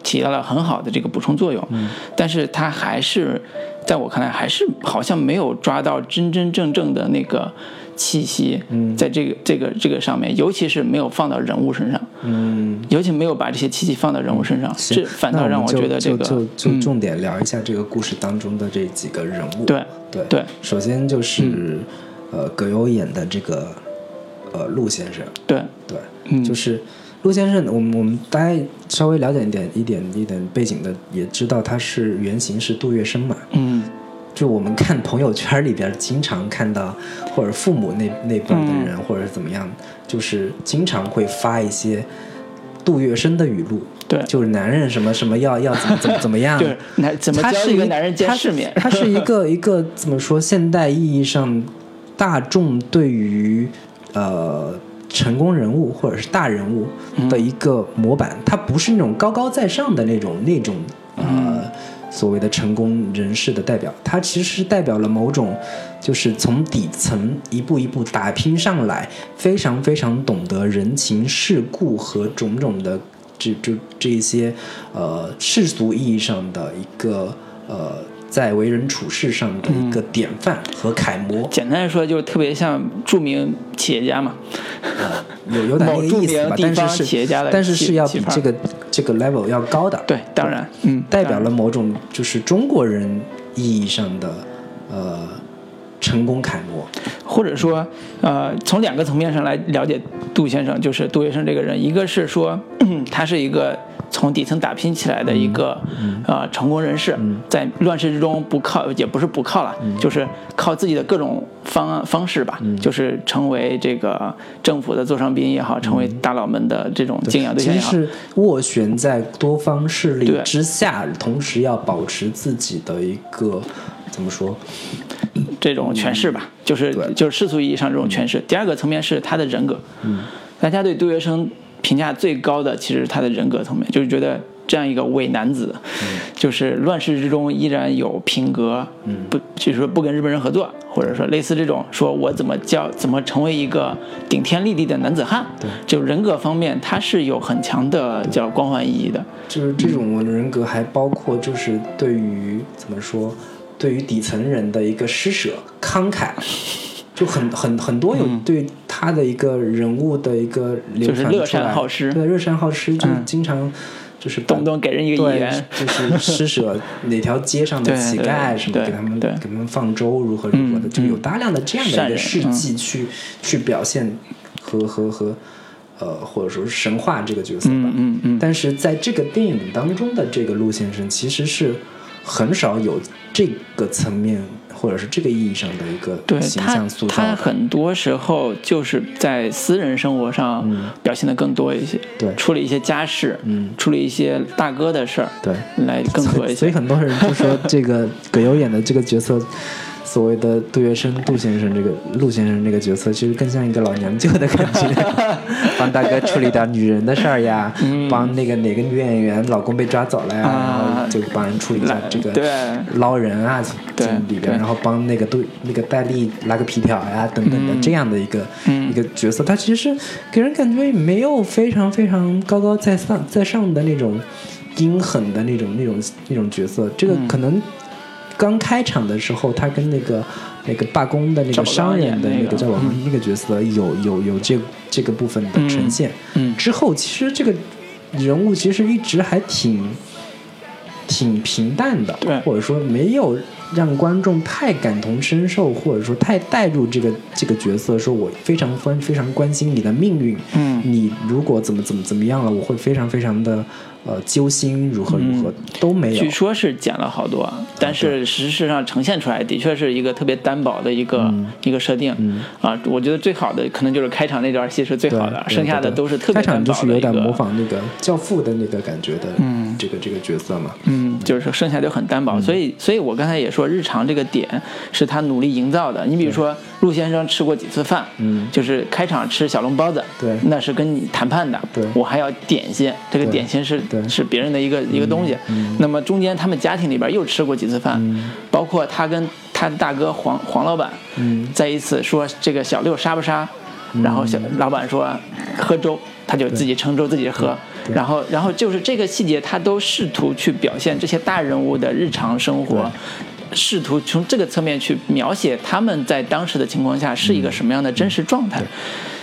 起到了很好的这个补充作用。嗯，但是他还是在我看来，还是好像没有抓到真真正正的那个气息。嗯，在这个这个这个上面，尤其是没有放到人物身上。嗯，尤其没有把这些气息放到人物身上，这反倒让我觉得这个就就就嗯重点聊一下这个故事当中的这几个人物。对对对首先就是、呃葛优演的这个呃陆先生，对对，嗯就是陆先生，我们我们大家稍微了解一点一点一点背景的，也知道他是原型是杜月笙嘛。嗯就我们看朋友圈里边，经常看到，或者父母那那辈的人，或者是怎么样，就是经常会发一些杜月笙的语录，对就是男人什么什么要要怎么怎么怎么样，对，男怎么教他是一一个男人见他世面？他是一个一个怎么说？现代意义上，大众对于呃成功人物或者是大人物的一个模板，他不是那种高高在上的那种那种呃。所谓的成功人士的代表，他其实是代表了某种，就是从底层一步一步打拼上来，非常非常懂得人情世故和种种的这这这一些呃世俗意义上的一个呃在为人处事上的一个典范和楷模，简单来说，就是特别像著名企业家嘛。有有点那某著个意思吧。名地方但是是企业家的但是是要比这个这个 level 要高的，对，当然，嗯，代表了某种就是中国人意义上的呃成功楷模。或者说，呃，从两个层面上来了解杜先生，就是杜月笙这个人，一个是说 他是一个从底层打拼起来的一个、呃成功人士，在乱世之中不靠，也不是不靠了，就是靠自己的各种方案方式吧，就是成为这个政府的座上宾也好，成为大佬们的这种敬仰对象也好，其实是斡旋在多方势力之下，同时要保持自己的一个怎么说？这种诠释吧，就是就是世俗意义上这种诠释。第二个层面是他的人格，嗯，大家对杜月笙评价最高的其实是他的人格层面，就是觉得这样一个伪男子，就是乱世之中依然有品格，嗯，不就是说不跟日本人合作，或者说类似这种说我怎么教怎么成为一个顶天立地的男子汉，对，就人格方面他是有很强的叫光环意义的，就是这种人格，还包括就是对于怎么说，对于底层人的一个施舍、慷慨，就很很很多有对他的一个人物的一个流就是乐传出来善好施。对热善好施，就嗯。经常就是把动不动给人一个亿对元，，就是施舍哪条街上的 乞丐什么，给他们给他们放粥，如何如何的，嗯就有大量的这样的一个事迹去去表现和和和呃或者说是神话这个角色吧。嗯嗯嗯，但是在这个电影当中的这个陆先生，其实是很少有这个层面或者是这个意义上的一个对形象塑，造他的。很多时候就是在私人生活上表现的更多一些，对处理一些家事，嗯处理一些大哥的事儿，对，来更多一些。所以很多人就说这个葛优演的这个角色，所谓的杜月笙杜先生这个陆先生这个角色，其实更像一个老娘舅的感觉，帮大哥处理点女人的事儿呀，帮那个哪个女演员老公被抓走了呀，然后就帮人处理一下这个捞人啊对这里边，然后帮那个杜那个戴笠拉个皮条呀等等的嗯。这样的一个、嗯。一个角色，他其实给人感觉没有非常非常高高在上在上的那种阴狠的那种那种那种角色，这个嗯。可能刚开场的时候，他跟那个那个罢工的那个商人的那个那个。赵宝刚那个角色有有有这这个部分的呈现。嗯之后其实这个人物其实一直还挺挺平淡的，对。或者说没有让观众太感同身受，或者说太带入这个这个角色，说我非常关非常关心你的命运，嗯。你如果怎么怎么怎么样了，我会非常非常的呃揪心，如何如何、都没有据。说是剪了好多，但是实质上呈现出来的确是一个特别单薄的一个、一个设定、啊。我觉得最好的可能就是开场那段戏是最好的，剩下的都是特别开场就单薄的一个。是有点模仿那个教父的那个感觉的，嗯，这个这个角色嘛，嗯，就是剩下就很单嗯薄，所以，所以我刚才也说，日常这个点是他努力营造的。你比如说，陆先生吃过几次饭，嗯。就是开场吃小笼包子，对。那是跟你谈判的，对。我还要点心，这个点心是是别人的一个一个东西。那么中间他们家庭里边又吃过几次饭，包括他跟他大哥黄黄老板，嗯。在一次说这个小六杀不杀，然后小老板说喝粥，他就自己盛粥自己喝，然后然后就是这个细节，他都试图去表现这些大人物的日常生活。试图从这个侧面去描写他们在当时的情况下是一个什么样的真实状态，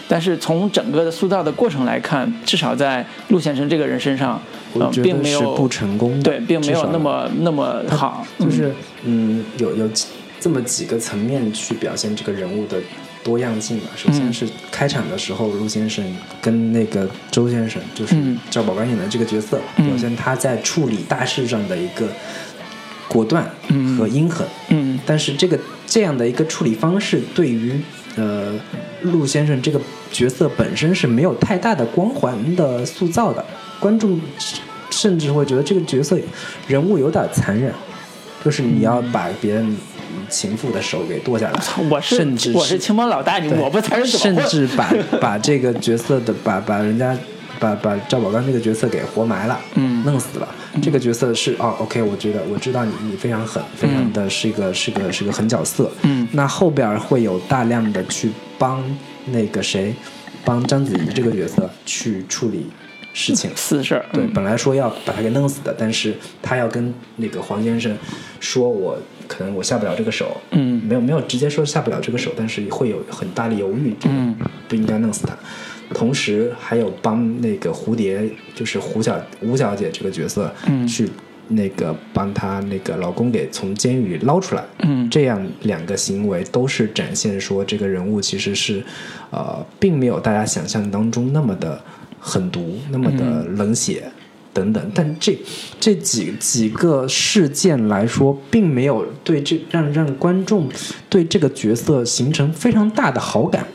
但是从整个的塑造的过程来看，至少在陆先生这个人身上，呃我，觉并没有得是不成功的，对，并没有那么那么好，就是嗯，有有这么几个层面去表现这个人物的多样性吧。首先嗯是开场的时候，陆先生跟那个周先生，就是嗯。赵宝刚演的这个角色，嗯。表现他在处理大事上的一个果断和阴狠。嗯但是这个这样的一个处理方式，对于呃陆先生这个角色本身是没有太大的光环的塑造的，观众甚至会觉得这个角色人物有点残忍，就是你要把别人情妇的手给剁下来，我是甚至我是青帮老大，你我不才是怎甚？至把把这个角色的把把人家把把赵宝刚这个角色给活埋了，嗯弄死了。这个角色是哦，OK，我觉得我知道你你非常狠，非常的是一个是个是个狠角色。嗯那后边会有大量的去帮那个谁，帮章子怡这个角色去处理事情。私事儿，对，嗯本来说要把他给弄死的，但是他要跟那个黄先生说，我可能我下不了这个手，嗯没有没有直接说下不了这个手，但是会有很大的犹豫，嗯，不应该弄死他。同时还有帮那个蝴蝶，就是胡小吴小姐这个角色，嗯去那个帮她那个老公给从监狱里捞出来，嗯这样两个行为都是展现说这个人物其实是，呃，并没有大家想象当中那么的狠毒，那么的冷血。等等，但这这几几个事件来说，并没有对这让让观众对这个角色形成非常大的好感。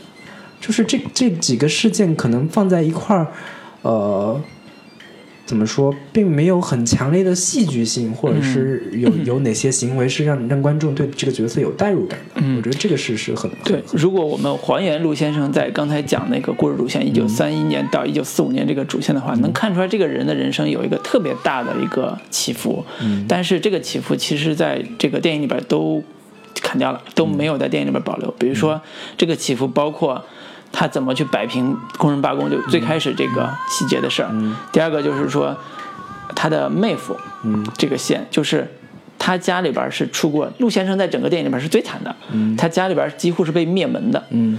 就是这这几个事件可能放在一块儿，呃，怎么说，并没有很强烈的戏剧性，或者是有、有哪些行为是让让观众对这个角色有代入感的。我觉得这个是是很对，如果我们还原陆先生在刚才讲那个故事主线，一九三一年到一九四五年这个主线的话，能看出来这个人的人生有一个特别大的一个起伏，但是这个起伏其实在这个电影里边都砍掉了，都没有在电影里边保留。比如说这个起伏包括。他怎么去摆平工人罢工？就最开始这个细节的事儿。第二个就是说，他的妹夫，嗯，这个线就是他家里边是出过陆先生在整个电影里边是最惨的，嗯。他家里边几乎是被灭门的，嗯，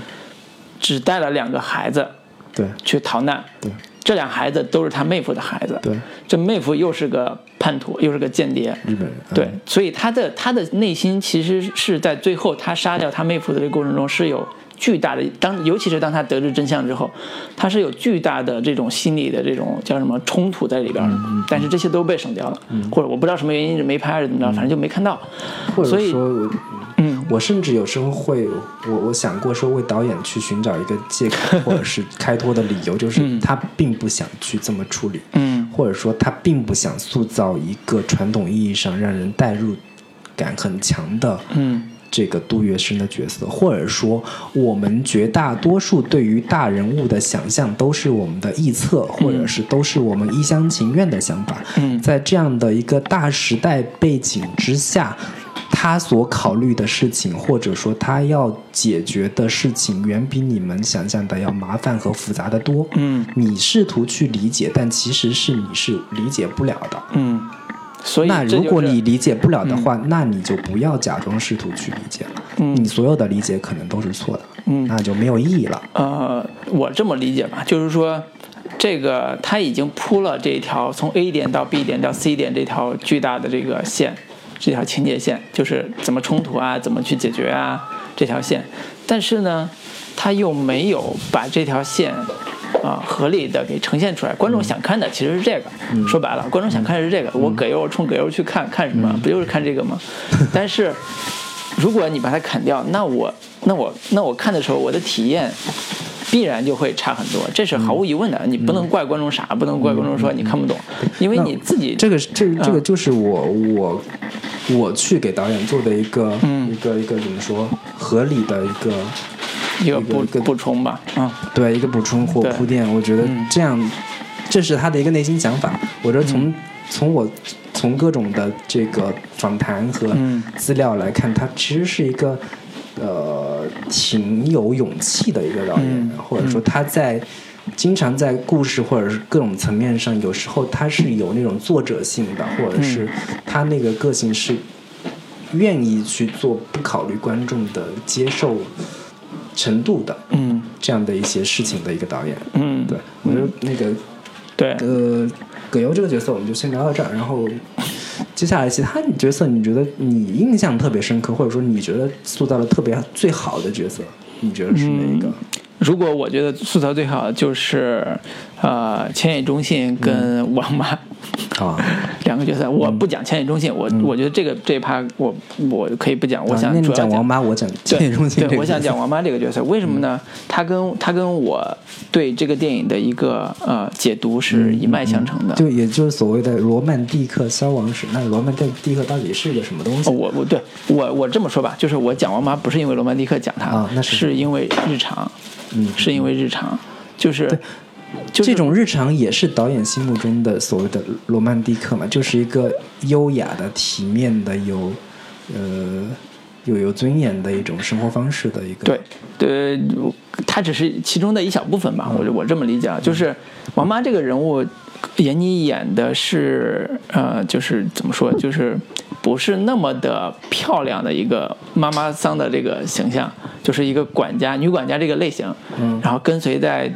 只带了两个孩子对。去逃难，对。这俩孩子都是他妹夫的孩子，对，这妹夫又是个叛徒，又是个间谍，日本人对，所以他的他的内心其实是在最后他杀掉他妹夫的这个过程中是有巨大的当，尤其是当他得知真相之后，他是有巨大的这种心理的这种叫什么冲突在里边的，嗯但是这些都被省掉了，或者我不知道什么原因是没拍还是怎么着，反正就没看到，或者说我，嗯，我甚至有时候会，我我想过说为导演去寻找一个借口或者是开脱的理由，就是他并不想去这么处理，嗯。或者说他并不想塑造一个传统意义上让人代入感很强的，嗯这个杜月笙的角色，或者说我们绝大多数对于大人物的想象都是我们的臆测，或者是都是我们一厢情愿的想法。嗯在这样的一个大时代背景之下，他所考虑的事情，或者说他要解决的事情，远比你们想象的要麻烦和复杂的多。嗯你试图去理解，但其实是你是理解不了的。嗯，所以那如果你理解不了的话，那你就不要假装试图去理解了。嗯你所有的理解可能都是错的，嗯那就没有意义了。呃，我这么理解吧，就是说，这个他已经铺了这条从 A 点到 B 点到 C 点这条巨大的这个线，这条情节线，就是怎么冲突啊，怎么去解决啊这条线。但是呢，他又没有把这条线啊合理的给呈现出来。观众想看的其实是这个，说白了，观众想看的是这个。我葛优冲葛优去看看什么？不就是看这个吗？但是如果你把它砍掉，那我那我那我看的时候，我的体验必然就会差很多，这是毫无疑问的。你不能怪观众傻，不能怪观众说你看不懂，因为你自己这个是这这个就是我我我去给导演做的一个、一个一个怎么说合理的一个 一个补一个补充吧，嗯，对一个补充或铺垫，我觉得嗯。这样，这是他的一个内心想法。我觉得从、从我从各种的这个访谈和嗯。资料来看，他其实是一个呃挺有勇气的一个导演，嗯。或者说他在。经常在故事或者是各种层面上，有时候他是有那种作者性的，或者是他那个个性是愿意去做不考虑观众的接受程度的，嗯这样的一些事情的一个导演。嗯，对，我觉得那个对，呃，葛优这个角色我们就先聊到这儿，然后接下来其他角色，你觉得你印象特别深刻，或者说你觉得塑造的特别最好的角色，你觉得是哪一个？如果我觉得塑造最好的就是呃千野中信跟王妈。啊，两个角色，我不讲千野中信，我我觉得这个这一趴我我可以不讲，我想主要讲王妈，我讲千野中心这对，我想讲王妈这个角色，为什么呢？他跟他跟我对这个电影的一个呃解读是一脉相承的。就也就是所谓的罗曼蒂克消亡史。那罗曼蒂克到底是个什么东西？哦，我我对我我这么说吧，就是我讲王妈不是因为罗曼蒂克讲她，啊那是是因为日常，嗯是因为日常，就是就是这种日常也是导演心目中的所谓的罗曼蒂克嘛，就是一个优雅的、体面的、有呃有有尊严的一种生活方式的一个。对，对，他只是其中的一小部分吧，我我这么理解啊，就是王妈这个人物，闫妮演的是呃，就是怎么说，就是不是那么的漂亮的一个妈妈桑的这个形象，就是一个管家、女管家这个类型，嗯然后跟随在。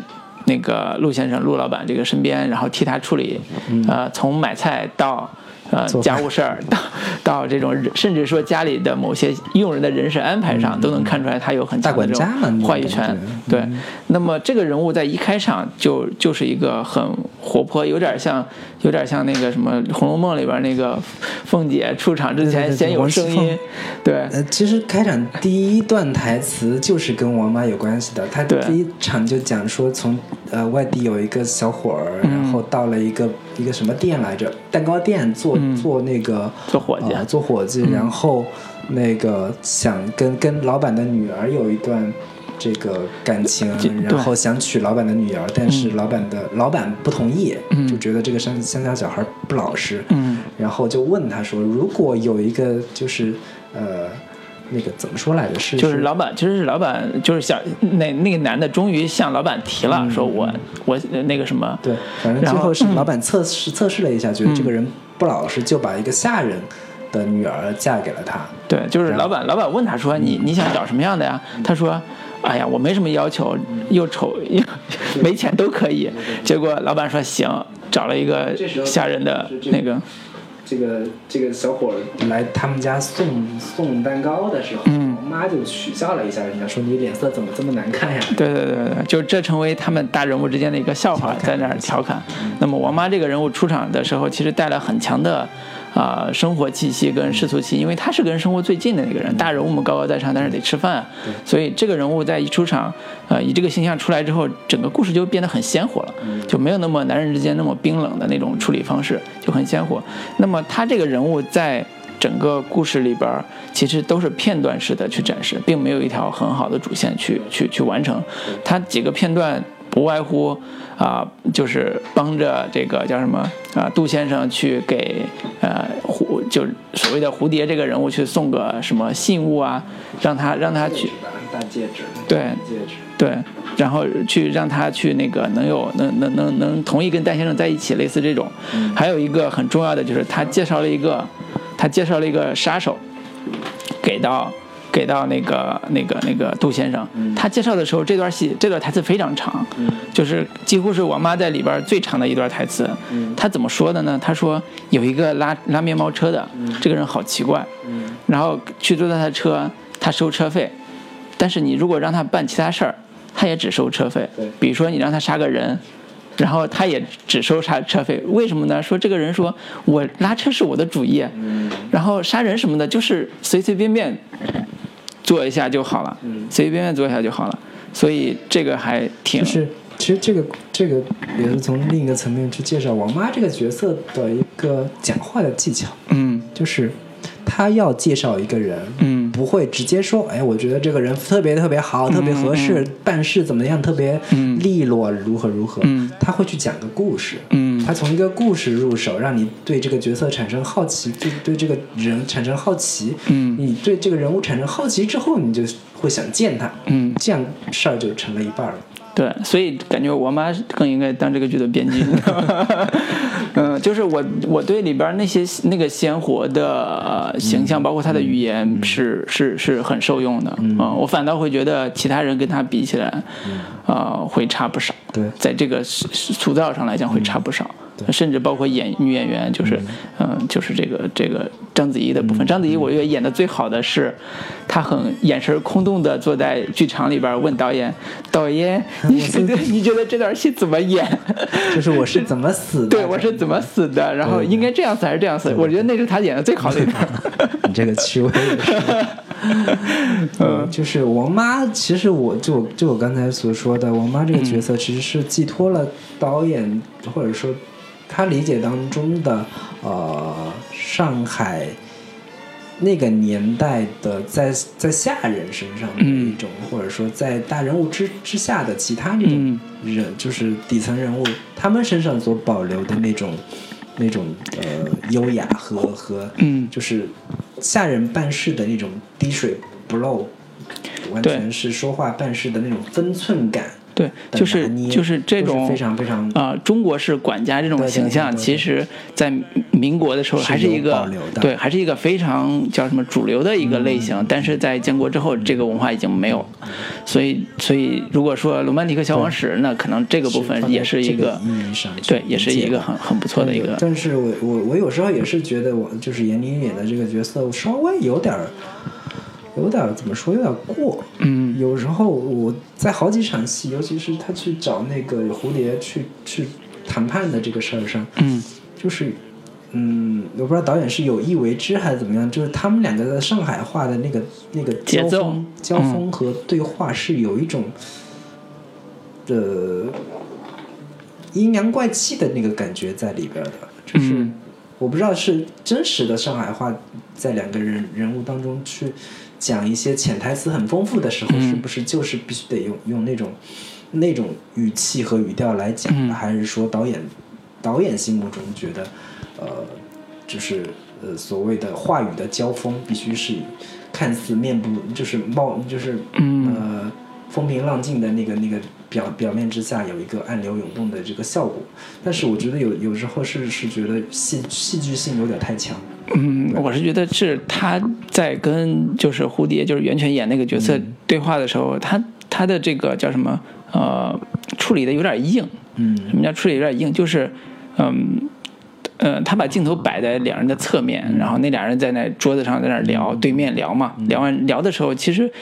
那个陆先生、陆老板这个身边，然后替他处理，呃，从买菜到呃家务事儿，到到这种甚至说家里的某些用人的人事安排上，都能看出来他有很强的话语权。觉。对，那么这个人物在一开场就就是一个很活泼，有点像有点像那个什么《红楼梦》里边那个凤姐出场之前先有声音，对呃，其实开场第一段台词就是跟王妈有关系的。她第一场就讲说从，呃外地有一个小伙儿，嗯然后到了一个一个什么店来着，蛋糕店做、嗯做那个做伙计呃做伙计，嗯然后那个想跟跟老板的女儿有一段。这个感情，然后想娶老板的女儿，但是嗯。老板的、老板不同意，嗯。就觉得这个乡乡下小孩不老实，嗯。然后就问他说，如果有一个就是呃那个怎么说来着？是就是老板，其实是老板，就是想那那个男的终于向老板提了，说我我那个什么，对，反正然后最后是嗯。老板测试、测试了一下，觉得这个人不老实，就把一个下人的女儿嫁给了他。对，就是老板，老板问他说：“你你想找什么样的呀？”他说：“ 哎呀，我没什么要求，又丑又 没钱都可以。”结果老板说：“行，找了一个吓人的那个，这个这个小伙来他们家送送蛋糕的时候，嗯我妈就取笑了一下人家，说你脸色怎么这么难看呀？对对对对，就这成为他们大人物之间的一个笑话，在那儿调侃。那么王妈这个人物出场的时候，其实带了很强的。啊、生活气息跟世俗气，因为他是跟生活最近的那个人，大人物们高高在上，但是得吃饭啊，所以这个人物在一出场，呃，以这个形象出来之后，整个故事就变得很鲜活了，就没有那么男人之间那么冰冷的那种处理方式，就很鲜活。那么他这个人物在整个故事里边，其实都是片段式的去展示，并没有一条很好的主线去去去完成。它几个片段不外乎啊、就是帮着这个叫什么啊、杜先生去给呃蝴就所谓的蝴蝶这个人物去送个什么信物啊，让他让他去大戒指，对戒指，对，然后去让他去那个能有能能能能同意跟戴先生在一起，类似这种。还有一个很重要的就是他介绍了一个，他介绍了一个杀手，给到给到那个那个那个杜先生。他介绍的时候，这段戏这段台词非常长，就是几乎是我妈在里边最长的一段台词。他怎么说的呢？他说有一个拉拉面包车的，这个人好奇怪，然后去坐他的车，他收车费，但是你如果让他办其他事儿，他也只收车费。比如说你让他杀个人。然后他也只收杀车费，为什么呢？说这个人说我拉车是我的主业，然后杀人什么的，就是随随便便做一下就好了，随随便便做一下就好了。所以这个还挺就是其实这个这个也是从另一个层面去介绍王妈这个角色的一个讲话的技巧，嗯。就是她要介绍一个人，嗯。不会直接说，哎，我觉得这个人特别特别好，特别合适，办事怎么样，特别嗯。利落，如何如何，嗯。他会去讲个故事，嗯他从一个故事入手，让你对这个角色产生好奇，对对这个人产生好奇，嗯。你对这个人物产生好奇之后，你就会想见他，嗯，这样事儿就成了一半了。对，所以感觉我妈更应该当这个剧的编剧。嗯，就是我我对里边那些那个鲜活的呃形象，包括她的语言是是是很受用的。嗯，我反倒会觉得其他人跟她比起来，呃，会差不少。对在这个塑塑造上来讲会差不少。甚至包括演女演员，就是，嗯、就是这个这个章子怡的部分。章子怡，我觉得演的最好的是，她很眼神空洞的坐在剧场里边问导演：“导演，你觉得你觉得这段戏怎么演？就是我是怎么死的？对我是怎么死的？然后应该这样死还是这样死？我觉得那是她演的最好的一段。你这个趣味。嗯，就是王妈，其实我就就我刚才所说的，王妈这个角色其实是寄托了导演或者说他理解当中的呃上海那个年代的在在下人身上的一种，或者说在大人物之之下的其他那种人，就是底层人物他们身上所保留的那种那种呃优雅和和嗯。就是下人办事的那种滴水不漏，完全是说话办事的那种分寸感对，就是就是这种非常非常啊、中国式管家这种形象，其实在民国的时候还是一个对，还是一个非常叫什么主流的一个类型。但是在建国之后，这个文化已经没有了。所以，所以如果说罗曼蒂克消亡史，那可能这个部分也是一个对，也是一个很很不错的一个。但是我我我有时候也是觉得我就是闫妮演的这个角色稍微有点儿，有点怎么说，有点过。嗯。有时候我在好几场戏，尤其是他去找那个蝴蝶去去谈判的这个事儿上，嗯。就是，嗯，我不知道导演是有意为之还是怎么样，就是他们两个的上海话的那个那个交锋、交锋和对话是有一种，呃，阴阳怪气的那个感觉在里边的，就是、嗯。我不知道是真实的上海话在两个人人物当中去讲一些潜台词很丰富的时候，嗯。是不是就是必须得用用那种那种语气和语调来讲还是说导演导演心目中觉得，呃，就是呃所谓的话语的交锋必须是看似面部就是冒就是嗯。呃风平浪静的那个那个表表面之下有一个暗流涌动的这个效果，但是我觉得有有时候是是觉得戏戏剧性有点太强，嗯，我是觉得是他在跟就是蝴蝶就是袁泉演那个角色嗯对话的时候，他他的这个叫什么呃处理的有点硬。嗯什么叫处理有点硬？就是，嗯，呃，他把镜头摆在两人的侧面，然后那俩人在那桌子上在那聊，对面聊嘛。聊完聊的时候，其实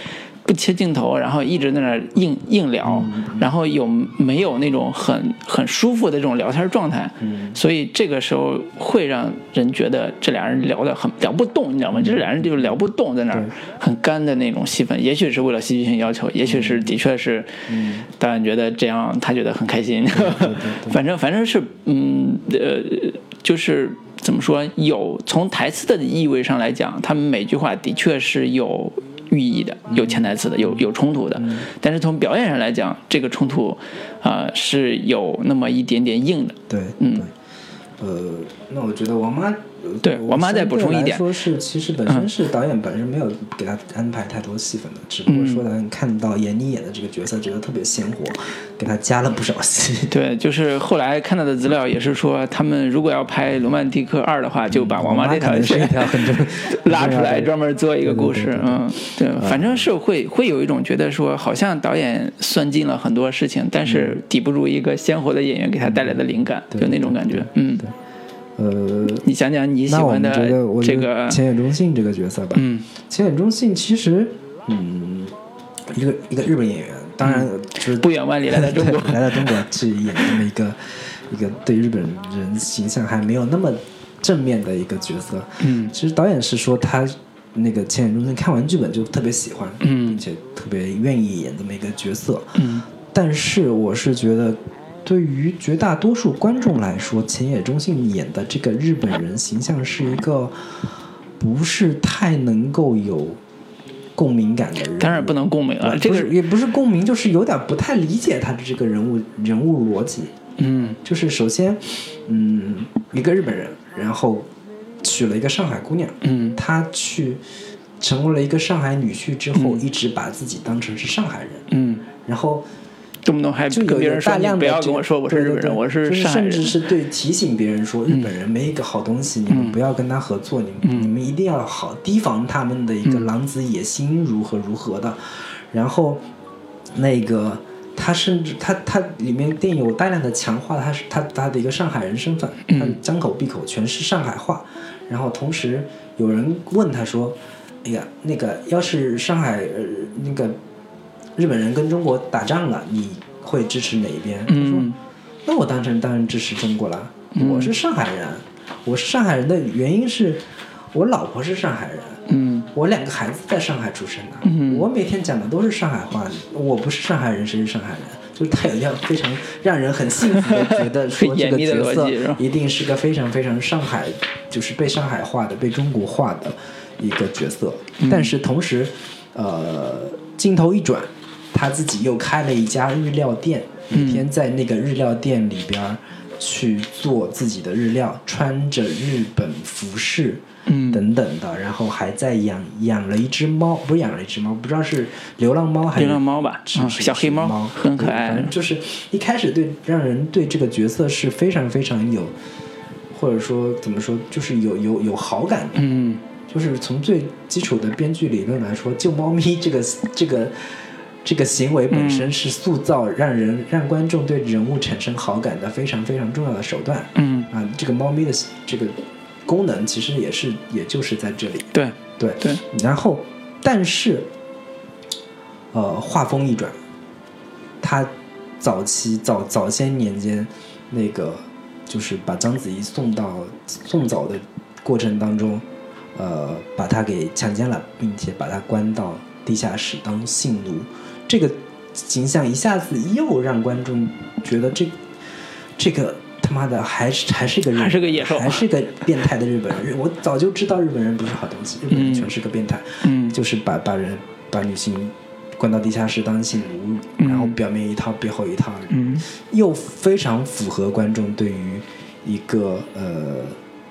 不切镜头，然后一直在那儿硬硬聊，然后有没有那种很很舒服的这种聊天状态？所以这个时候会让人觉得这俩人聊得很聊不动，你知道吗？这俩人就是聊不动，在那儿很干的那种戏份，也许是为了戏剧性要求，也许是的确是导演觉得这样他觉得很开心，反正反正是嗯呃就是怎么说，有从台词的意味上来讲，他们每句话的确是有寓意的，有潜台词的，有有冲突的，但是从表演上来讲，这个冲突啊、是有那么一点点硬的，对，嗯，呃，那我觉得王妈对我妈再补充一点说是其实本身是导演本身没有给他安排太多戏份的，只不过说导演看到闫妮演的这个角色觉得特别鲜活，给他加了不少戏。对，就是后来看到的资料也是说，他们如果要拍《罗曼蒂克二》的话，就把王妈这条可能是一条很重 拉出来，专门做一个故事。嗯，对，反正是会会有一种觉得说，好像导演算尽了很多事情，但是抵不住一个鲜活的演员给他带来的灵感，对就那种感觉。嗯，呃，你讲讲你喜欢的这个，浅野忠信这个角色吧，嗯。浅野忠信其实，嗯，一个一个日本演员，当然就是不远万里来到中国。来到中国去演这么一个 一个对日本人形象还没有那么正面的一个角色。嗯。其实导演是说他那个浅野忠信看完剧本就特别喜欢，嗯。并且特别愿意演这么一个角色。嗯。但是我是觉得，对于绝大多数观众来说，浅野忠信演的这个日本人形象是一个不是太能够有共鸣感的人。当然不能共鸣了，这个不也不是共鸣，就是有点不太理解他的这个人物人物逻辑。嗯。就是首先，嗯，一个日本人，然后娶了一个上海姑娘，嗯。他去成为了一个上海女婿之后，嗯。一直把自己当成是上海人，嗯，然后动不动还就有跟别人说你有大量的不要跟我说我是日本人，对我是就是上海人甚至。是对提醒别人说，日本人没一个好东西，你们不要跟他合作，你们你们一定要好提防他们的一个狼子野心如何如何的。然后那个他甚至他他里面电影有大量的强化他是他他的一个上海人身份，他张口闭口全是上海话。然后同时有人问他说：“哎呀，那个要是上海呃那个日本人跟中国打仗了，你会支持哪一边？”他说嗯：“那我当然当然支持中国了。我是上海人，我是上海人的原因是我老婆是上海人。”嗯我两个孩子在上海出生的，嗯我每天讲的都是上海话。我不是上海人，谁是上海人？就是他有一样非常让人很幸福的觉得说这个角色 一定是个非常非常上海，就是被上海化的、被中国化的一个角色。嗯但是同时，呃，镜头一转，他自己又开了一家日料店，嗯每天在那个日料店里边儿去做自己的日料，穿着日本服饰。嗯等等的，然后还在养养了一只猫，不是养了一只猫，不知道是流浪猫还是流浪猫吧啊小黑猫很可爱反正就是一开始对让人对这个角色是非常非常有，或者说怎么说，就是有有有好感的。嗯就是从最基础的编剧理论来说，救猫咪这个这个这个行为本身是塑造让人让观众对人物产生好感的非常非常重要的手段。嗯，啊，这个猫咪的这个功能其实也是也就是在这里。对对对，然后但是呃，画风一转，他早期早早些年间那个就是把章子怡送到送走的过程当中，呃，把她给强奸了，并且把她关到地下室当性奴，这个形象一下子又让观众觉得这这个。他妈的，还是还是个日还是个野兽还是个变态的日本人。我早就知道日本人不是好东西，日本人嗯全是个变态。嗯就是把把人把女性关到地下室当性奴，嗯然后表面一套，背后一套，嗯又非常符合观众对于一个呃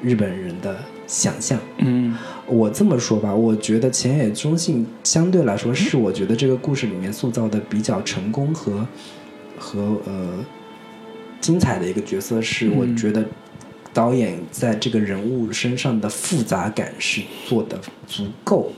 日本人的想象。嗯我这么说吧，我觉得浅野忠信相对来说是我觉得这个故事里面塑造的比较成功和和呃精彩的一个角色，是我嗯觉得导演在这个人物身上的复杂感是做的足够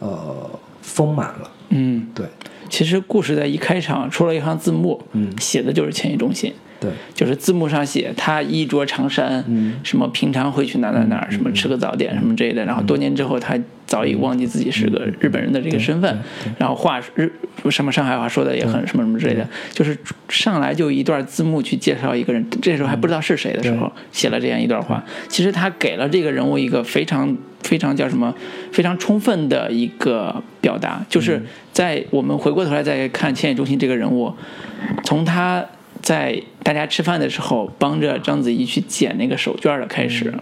呃丰满了。嗯，对其实故事在一开场出了一行字幕，嗯写的就是浅野忠信。对，就是字幕上写他衣着长衫，嗯。什么平常会去哪哪哪儿，什么吃个早点什么之类的。然后多年之后，他早已忘记自己是个日本人的这个身份。然后话日什么上海话说的也很什么什么之类的，就是上来就一段字幕去介绍一个人，这时候还不知道是谁的时候，写了这样一段话。其实他给了这个人物一个非常非常叫什么非常充分的一个表达，就是在我们回过头来再看千野中心这个人物，从他在大家吃饭的时候帮着章子怡去捡那个手绢的开始，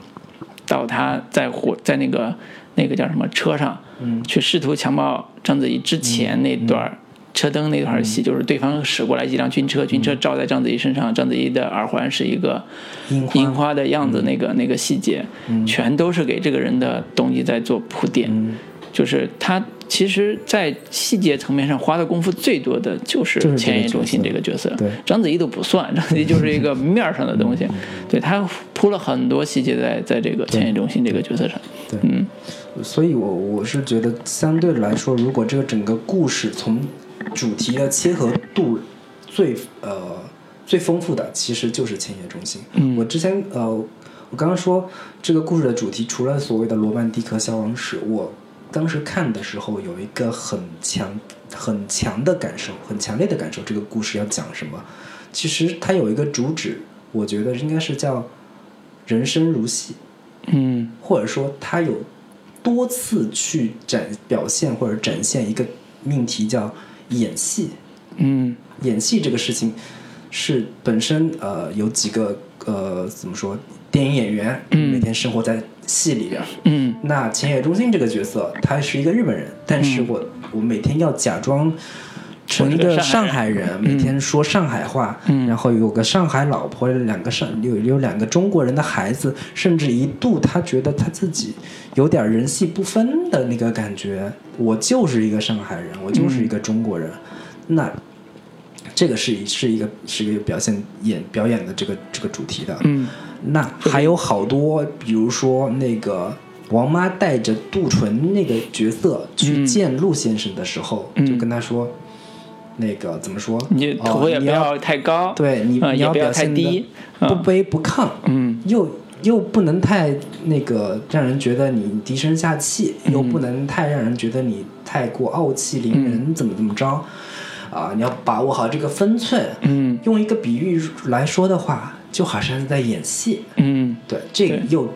到他在火在那个那个叫什么车上，嗯。去试图强暴章子怡之前那段儿车灯那段戏，就是对方驶过来几辆军车，军车照在章子怡身上，章子怡的耳环是一个樱花。樱花的样子，那个那个细节，全都是给这个人的动机在做铺垫。就是他其实，在细节层面上花的功夫最多的就是就是这个千叶忠信角色这个角色，对章子怡都不算，章子怡就是一个面儿上的东西，对他铺了很多细节在在这个千叶中心这个角色上，对嗯所以我我是觉得相对来说，如果这个整个故事从主题的切合度最呃最丰富的，其实就是千叶中心。嗯我之前呃，我刚刚说这个故事的主题，除了所谓的罗曼蒂克消亡史，我当时看的时候有一个很强很强的感受，很强烈的感受，这个故事要讲什么。其实它有一个主旨，我觉得应该是叫人生如戏。嗯或者说它有多次去展表现或者展现一个命题叫演戏。嗯演戏这个事情是本身呃有几个呃怎么说电影演员，嗯每天生活在戏里边。嗯。那浅野忠信这个角色，他是一个日本人，但是我、我每天要假装成一个上海人，每天说上海话，嗯。然后有个上海老婆，两个上有有两个中国人的孩子，甚至一度他觉得他自己有点人戏不分的那个感觉，我就是一个上海人，我就是一个中国人，那。这个是一是一个是一个表现演表演的这个这个主题的，嗯那还有好多，比如说那个王妈带着杜淳那个角色去见陆先生的时候，嗯就跟他说，那个怎么说？你头也不要太高，对你、你要表现低不嗯卑不亢，嗯又又不能太那个让人觉得你低声下气，嗯又不能太让人觉得你太过傲气凌人，怎么怎么着。啊，你要把握好这个分寸。嗯用一个比喻来说的话，就好像是在演戏。嗯，对，这个又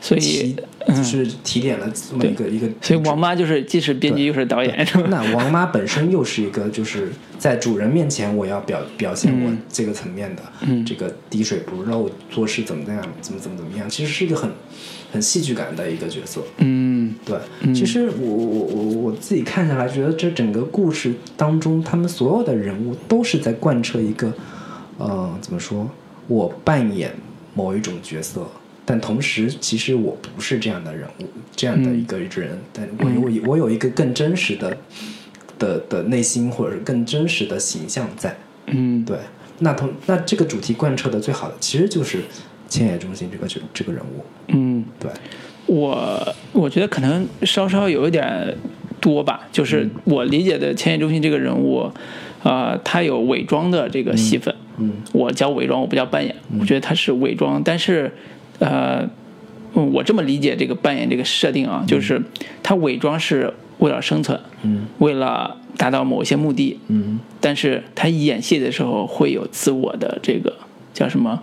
所以就是提点了这么一个一个。所以王妈就是既是编剧又是导演，那王妈本身又是一个，就是在主人面前，我要表表现我嗯这个层面的，嗯。这个滴水不漏，做事怎么怎么样，怎么怎么怎么样，其实是一个很很戏剧感的一个角色。嗯。对，其实我我我我自己看下来，觉得这整个故事当中，他们所有的人物都是在贯彻一个，呃，怎么说？我扮演某一种角色，但同时其实我不是这样的人物，这样的一个人，但我有我有一个更真实的的的内心，或者是更真实的形象在。嗯。对，那同那这个主题贯彻的最好的，其实就是千野中心这个角这个人物。嗯，对，我我觉得可能稍稍有一点多吧，就是我理解的千叶中心这个人物，呃，他有伪装的这个戏份，嗯我叫伪装，我不叫扮演，我觉得他是伪装，但是，呃，嗯我这么理解这个扮演这个设定啊，就是他伪装是为了生存，嗯。为了达到某些目的，嗯。但是他演戏的时候会有自我的这个叫什么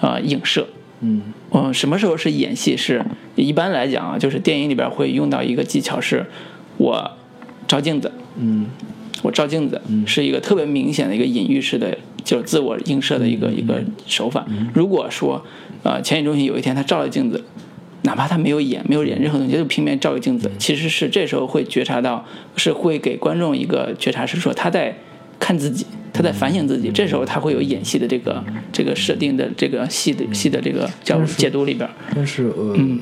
呃影射，嗯。嗯，什么时候是演戏？是一般来讲啊，就是电影里边会用到一个技巧，是我照镜子，嗯我照镜子是一个特别明显的一个隐喻式的，就是自我映射的一个一个手法。如果说呃，前野中心有一天他照了镜子，哪怕他没有演，没有演任何东西，就平面照个镜子，其实是这时候会觉察到，是会给观众一个觉察，是说他在看自己，他在反省自己。这时候他会有演戏的这个这个设定的这个戏的戏的这个叫解读里边。但是呃，嗯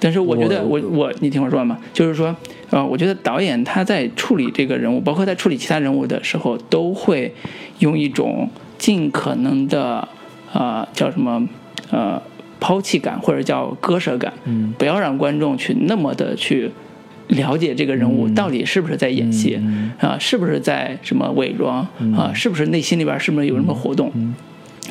但是我觉得我我我你听我说完吧，就是说，呃，我觉得导演他在处理这个人物，包括在处理其他人物的时候，都会用一种尽可能的呃叫什么呃抛弃感或者叫割舍感，嗯。不要让观众去那么的去了解这个人物到底是不是在演戏嗯啊、是不是在什么伪装啊、是不是内心里边是不是有什么活动，嗯。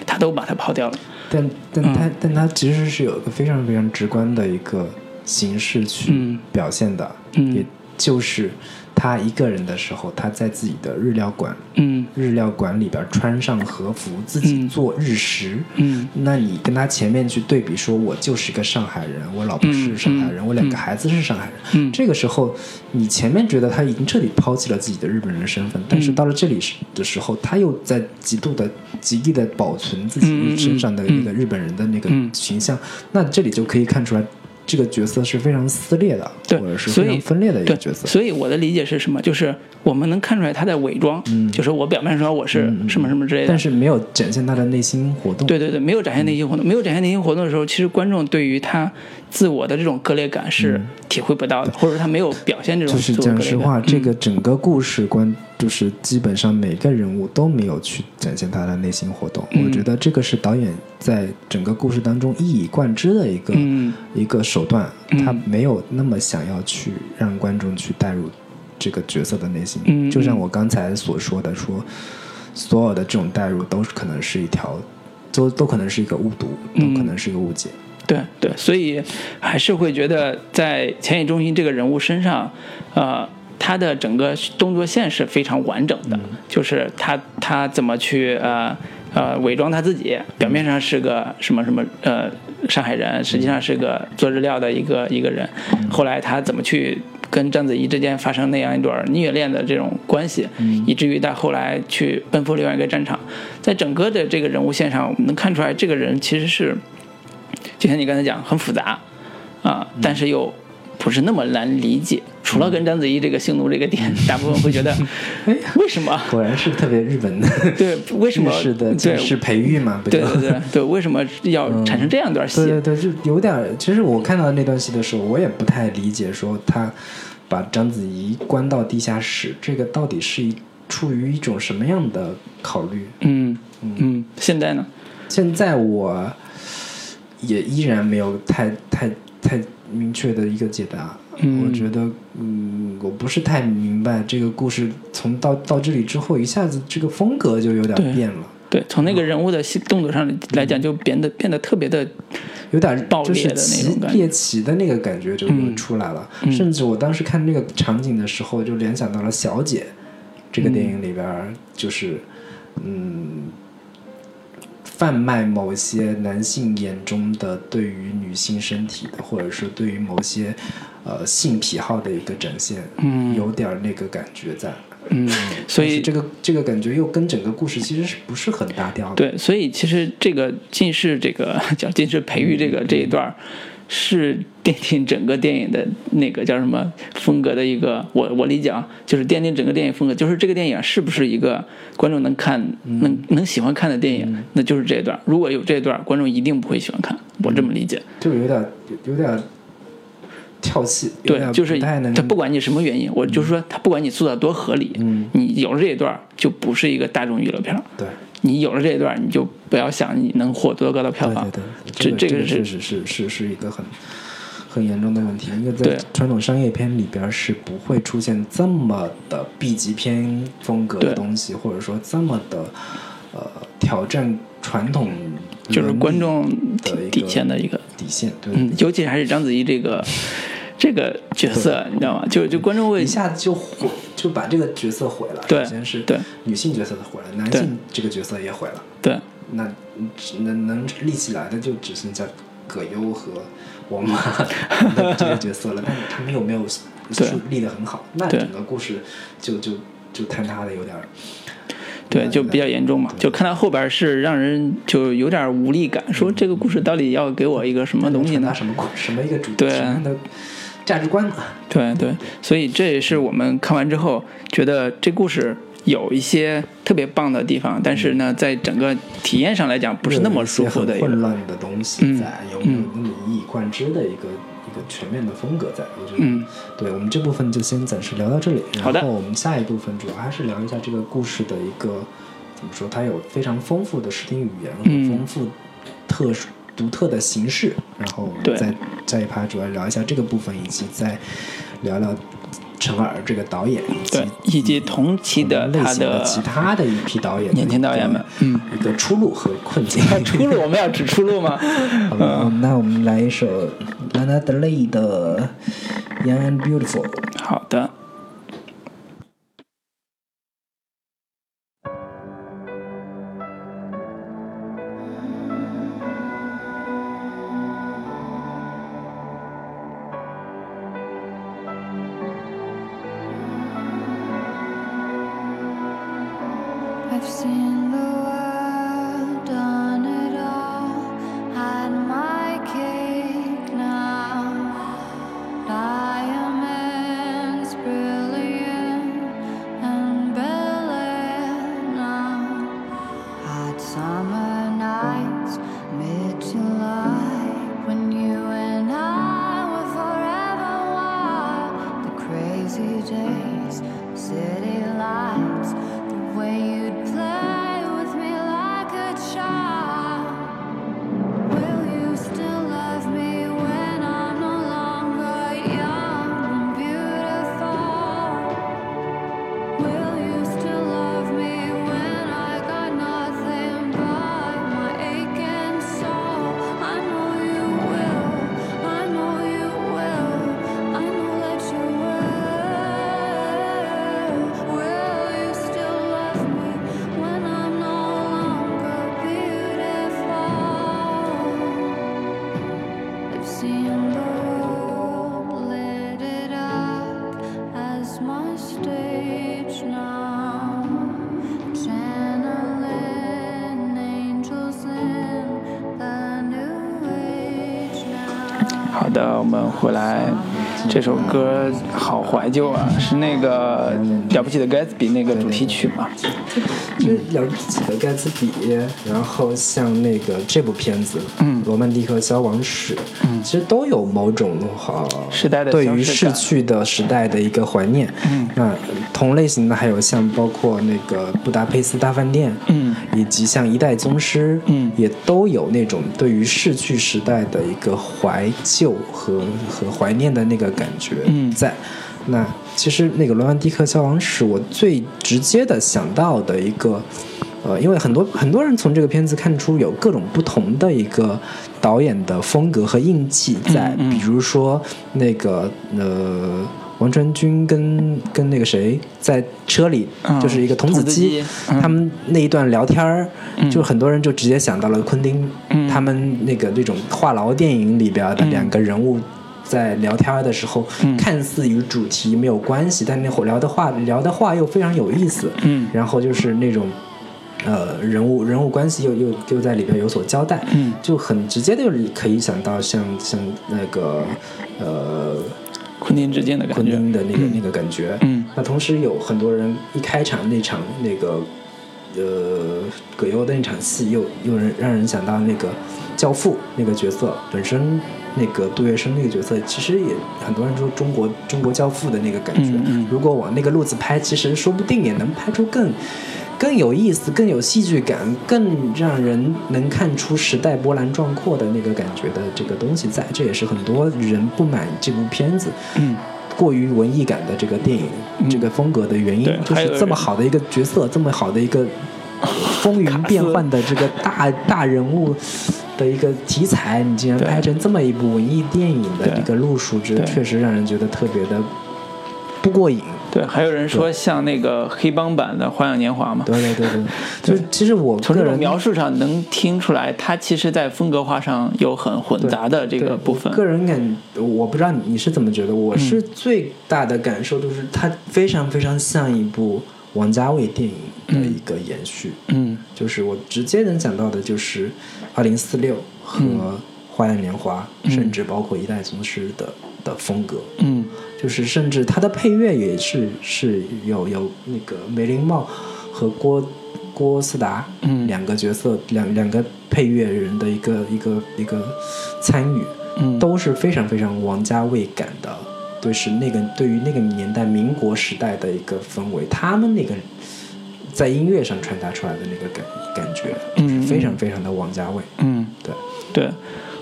他都把它抛掉了。但但它、但它其实是有一个非常非常直观的一个形式去嗯。表现的，嗯。也就是他一个人的时候，他在自己的日料馆嗯。日料馆里边穿上和服，自己嗯做日食。嗯。那你跟他前面去对比，说我就是一个上海人，我老婆是上海人，嗯。我两个孩子是上海人。嗯。这个时候，你前面觉得他已经彻底抛弃了自己的日本人的身份，但是嗯。到了这里的时候，他又在极度的、极力的保存自己身上的那个日本人的那个嗯。形象。那这里就可以看出来，这个角色是非常撕裂的，对或者是所以非常分裂的一个角色。所以我的理解是什么？就是我们能看出来他在伪装，就是我表面上说我是什么什么之类的，但是没有展现他的内心活动。对对对，没有展现内心活动，没有展现内心活动的时候，其实观众对于他自我的这种割裂感是体会不到的，或者说他没有表现这种就是。讲实话，这嗯个整个故事观就是基本上每个人物都没有去展现他的内心活动。嗯我觉得这个是导演在整个故事当中一以贯之的一个、嗯一个手段，嗯他没有那么想要去让观众去带入这个角色的内心。嗯就像我刚才所说的，说所有的这种带入都是可能是一条，都都可能是一个误读，都嗯可能是一个误解。对对，所以还是会觉得在钱野中心这个人物身上，呃，他的整个动作线是非常完整的，就是他他怎么去呃呃伪装他自己，表面上是个什么什么呃上海人，实际上是个做日料的一个一个人，后来他怎么去。跟章子怡之间发生那样一段虐恋的这种关系，以至于到后来去奔赴另外一个战场，在整个的这个人物线上，我们能看出来，这个人其实是就像你刚才讲，很复杂啊，但是又不是那么难理解。除了跟章子怡这个性奴这个点，大部分会觉得，哎，为什么？果然是特别日本的对，为什么日式的对是培育嘛？对对对对，为什么要产生这样一段戏？对对对，就有点儿。其实我看到那段戏的时候，我也不太理解，说他把章子怡关到地下室，这个到底是一出于一种什么样的考虑？嗯嗯，现在呢？现在我也依然没有太太太明确的一个解答。嗯。我觉得，嗯，我不是太明白这个故事从到到这里之后，一下子这个风格就有点变了。对，从那个人物的戏动作上来讲，就变得变得特别的，有点爆就是裂的那种感觉。猎奇的那个感觉就出来了。嗯。甚至我当时看那个场景的时候，就联想到了《小姐》这个电影里边儿，就是嗯，贩卖某些男性眼中的对于女性身体的，或者是对于某些呃性癖好的一个展现，嗯有点儿那个感觉在。嗯，所以这个这个感觉又跟整个故事其实是不是很搭调的？对，所以其实这个近视这个叫近视培育这个这一段儿，是奠定整个电影的那个叫什么风格的一个，我我理解啊，就是奠定整个电影风格，就是这个电影是不是一个观众能看能能喜欢看的电影，那就是这一段。如果有这一段，观众一定不会喜欢看，我这么理解。就有点有点跳戏，对就是他不管你什么原因，我就是说他不管你塑造多合理，嗯你有了这一段就不是一个大众娱乐片儿。对。你有了这一段，你就不要想你能获多高的票房。对对对，这这个是确实是是是一个很很严重的问题，因为对。在传统商业片里边是不会出现这么的 B 级片风格的东西，或者说这么的呃挑战传统就是观众底线的一个，底线，对，嗯，尤其还是章子怡这个这个角色，你知道吗？就就观众会一下子就毁，就把这个角色毁了。对首先是对女性角色的毁了，男对性这个角色也毁了。对那只能能立起来的就只剩下葛优和王妈 的这个角色了，但是他们又没有对树立的很好，那整个故事就就就坍塌的有点儿对，就比较严重嘛。就看到后边是让人就有点无力感，说这个故事到底要给我一个什么东西呢？什么故什么一个主对什么样的价值观呢？对对，所以这也是我们看完之后觉得这故事有一些特别棒的地方，但是呢，在整个体验上来讲不是那么舒服的一个。混乱的东西嗯在，有没有那么一以贯之的一个一个全面的风格在？我觉得，嗯对我们这部分就先暂时聊到这里，好的然后我们下一部分主要还是聊一下这个故事的一个怎么说，它有非常丰富的视听语言和嗯丰富特殊。独特的形式，然后在这一趴主要聊一下这个部分，以及再聊聊陈耳这个导演，以及，以及同期的类他的型的其他的一批导演年轻导演们嗯，一个出路和困境。出路我们要指出路吗？好吧，那我们来一首 Lana Del Rey 的《Young and Beautiful》。好的。怀旧啊，是那个了不起的盖茨比那个主题曲嘛？就了不起的盖茨比，然后像那个这部片子，嗯，《罗曼蒂克消亡史》，嗯，其实都有某种哈时代的对于逝去的时代的一个怀念。嗯，那同类型的还有像包括那个《布达佩斯大饭店》，嗯，以及像《一代宗师》，嗯也都有那种对于逝去时代的一个怀旧和和怀念的那个感觉嗯在。那其实那个《罗曼蒂克消亡史》，我最直接的想到的一个，呃，因为很多很多人从这个片子看出有各种不同的一个导演的风格和印记在，嗯嗯。比如说那个呃。王传君跟跟那个谁在车里，嗯就是一个童子鸡他们那一段聊天儿，嗯。就很多人就直接想到了昆汀，嗯。他们那个那种话痨电影里边的嗯。两个人物在聊天的时候，嗯。看似与主题没有关系，但那会儿聊的话聊的话又非常有意思，嗯。然后就是那种。呃，人物人物关系又又又在里边有所交代，嗯。就很直接的可以想到像像那个呃昆汀之间的感觉。昆觉。汀的那个、那个感觉，嗯。那同时有很多人一开场那场那个呃葛优的那场戏，又又人让人想到那个教父那个角色本身，那个杜月笙那个角色，其实也很多人说中国中国教父的那个感觉。如果往那个路子拍，其实说不定也能拍出更。更有意思、更有戏剧感、更让人能看出时代波澜壮阔的那个感觉的这个东西在，这也是很多人不满这部片子嗯过于文艺感的这个电影、这个风格的原因，就是这么好的一个角色，这么好的一个 风云变幻的这个大大人物的一个题材，你竟然拍成这么一部文艺电影的对。一个路数，这确实让人觉得特别的不过瘾。对，还有人说像那个黑帮版的《花样年华》嘛。对对对 对，就是其实我从这种个描述上能听出来，它其实在风格化上有很混杂的这个部分。个人感，我不知道你是怎么觉得，我是最大的感受就是它非常非常像一部王家卫电影的一个延续。嗯。就是我直接能想到的就是《二零四六》和《花样年华》嗯。甚至包括《一代宗师》的的风格。嗯。就是甚至它的配乐也是是有有那个梅林茂和郭郭思达嗯。两个角色两两个配乐人的一个一个一个参与，嗯，都是非常非常王家卫感的，对是那个对于那个年代民国时代的一个氛围，他们那个在音乐上传达出来的那个感感觉，嗯非常非常的王家卫。嗯，对，对，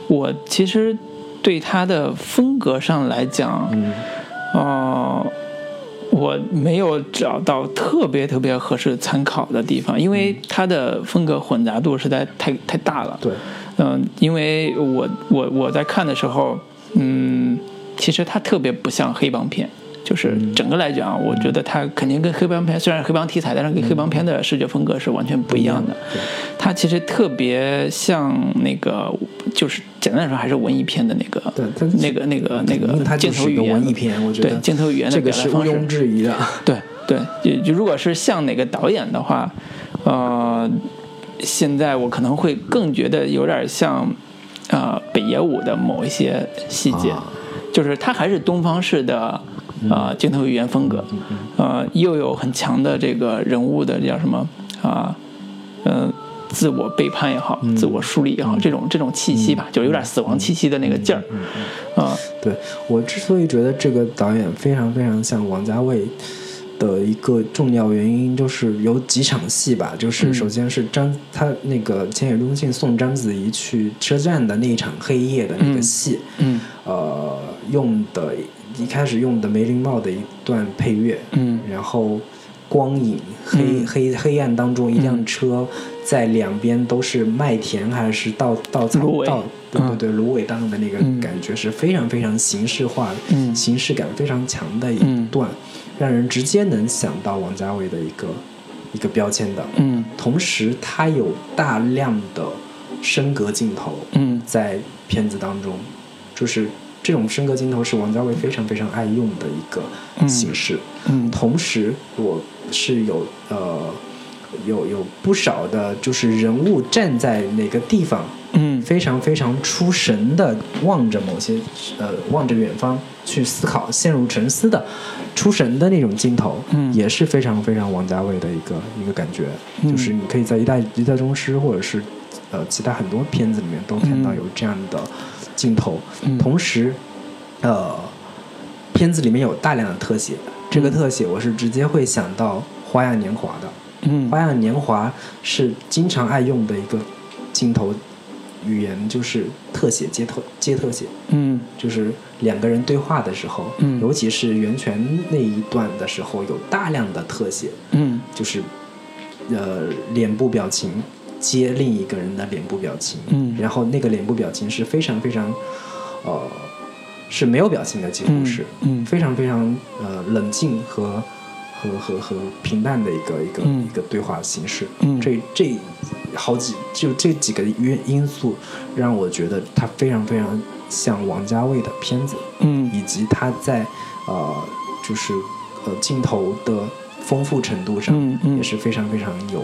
我其实对他的风格上来讲，嗯哦、我没有找到特别特别合适参考的地方，因为他的风格混杂度实在太太大了。对，嗯、因为我我我在看的时候，嗯，其实他特别不像黑帮片。就是整个来讲，我觉得它肯定跟黑帮片虽然是黑帮题材，但是跟黑帮片的视觉风格是完全不一样的。对它其实特别像那个，就是简单来说还是文艺片的那个那个那个那个镜头语言文艺片，我觉得对镜头语言的这个表达方式是毋庸置疑的。对对，就就如果是像哪个导演的话，呃，现在我可能会更觉得有点像，呃，北野武的某一些细节，啊就是他还是东方式的。呃，镜头语言风格，呃，又有很强的这个人物的叫什么啊，呃，自我背叛也好，自我梳理也好，这种这种气息吧，就有点死亡气息的那个劲儿，啊，对我之所以觉得这个导演非常非常像王家卫，的一个重要原因就是有几场戏吧，就是嗯。首先是章他那个千野忠信送章子怡去车站的那一场黑夜的那个嗯戏，嗯。呃，用的一开始用的梅林茂的一段配乐，嗯。然后光影黑、嗯。黑黑暗当中，一辆嗯。车在两边都是麦田还是稻稻草稻，对对嗯。对，芦苇荡的那个嗯。感觉是非常非常形式化、嗯。形式感非常强的一嗯。段，让人直接能想到王家卫的一个一个标签的。嗯。同时，它有大量的升格镜头，嗯。在片子当中，就是这种升格镜头是王家卫非常非常爱用的一个嗯。形式。嗯。同时，我是有呃有有不少的，就是人物站在哪个地方，嗯。非常非常出神的望着某些呃望着远方去思考，陷入沉思的出神的那种镜头，嗯。也是非常非常王家卫的一个一个感觉，嗯。就是你可以在一代一代宗师或者是呃其他很多片子里面都看到嗯。有这样的镜头，嗯。同时呃片子里面有大量的特写，这个特写我是直接会想到《花样年华》的，嗯《花样年华》是经常爱用的一个镜头语言，就是特写接特接特写，嗯。就是两个人对话的时候，嗯。尤其是袁泉那一段的时候，有大量的特写，嗯。就是呃脸部表情接另一个人的脸部表情，嗯。然后那个脸部表情是非常非常呃是没有表情的，几乎嗯是，嗯非常非常呃冷静和和和和平淡的一个一个、嗯。一个对话形式。嗯。这这好几就这几个因因素让我觉得他非常非常像王家卫的片子，嗯。以及他在呃就是呃镜头的丰富程度上、嗯嗯。也是非常非常有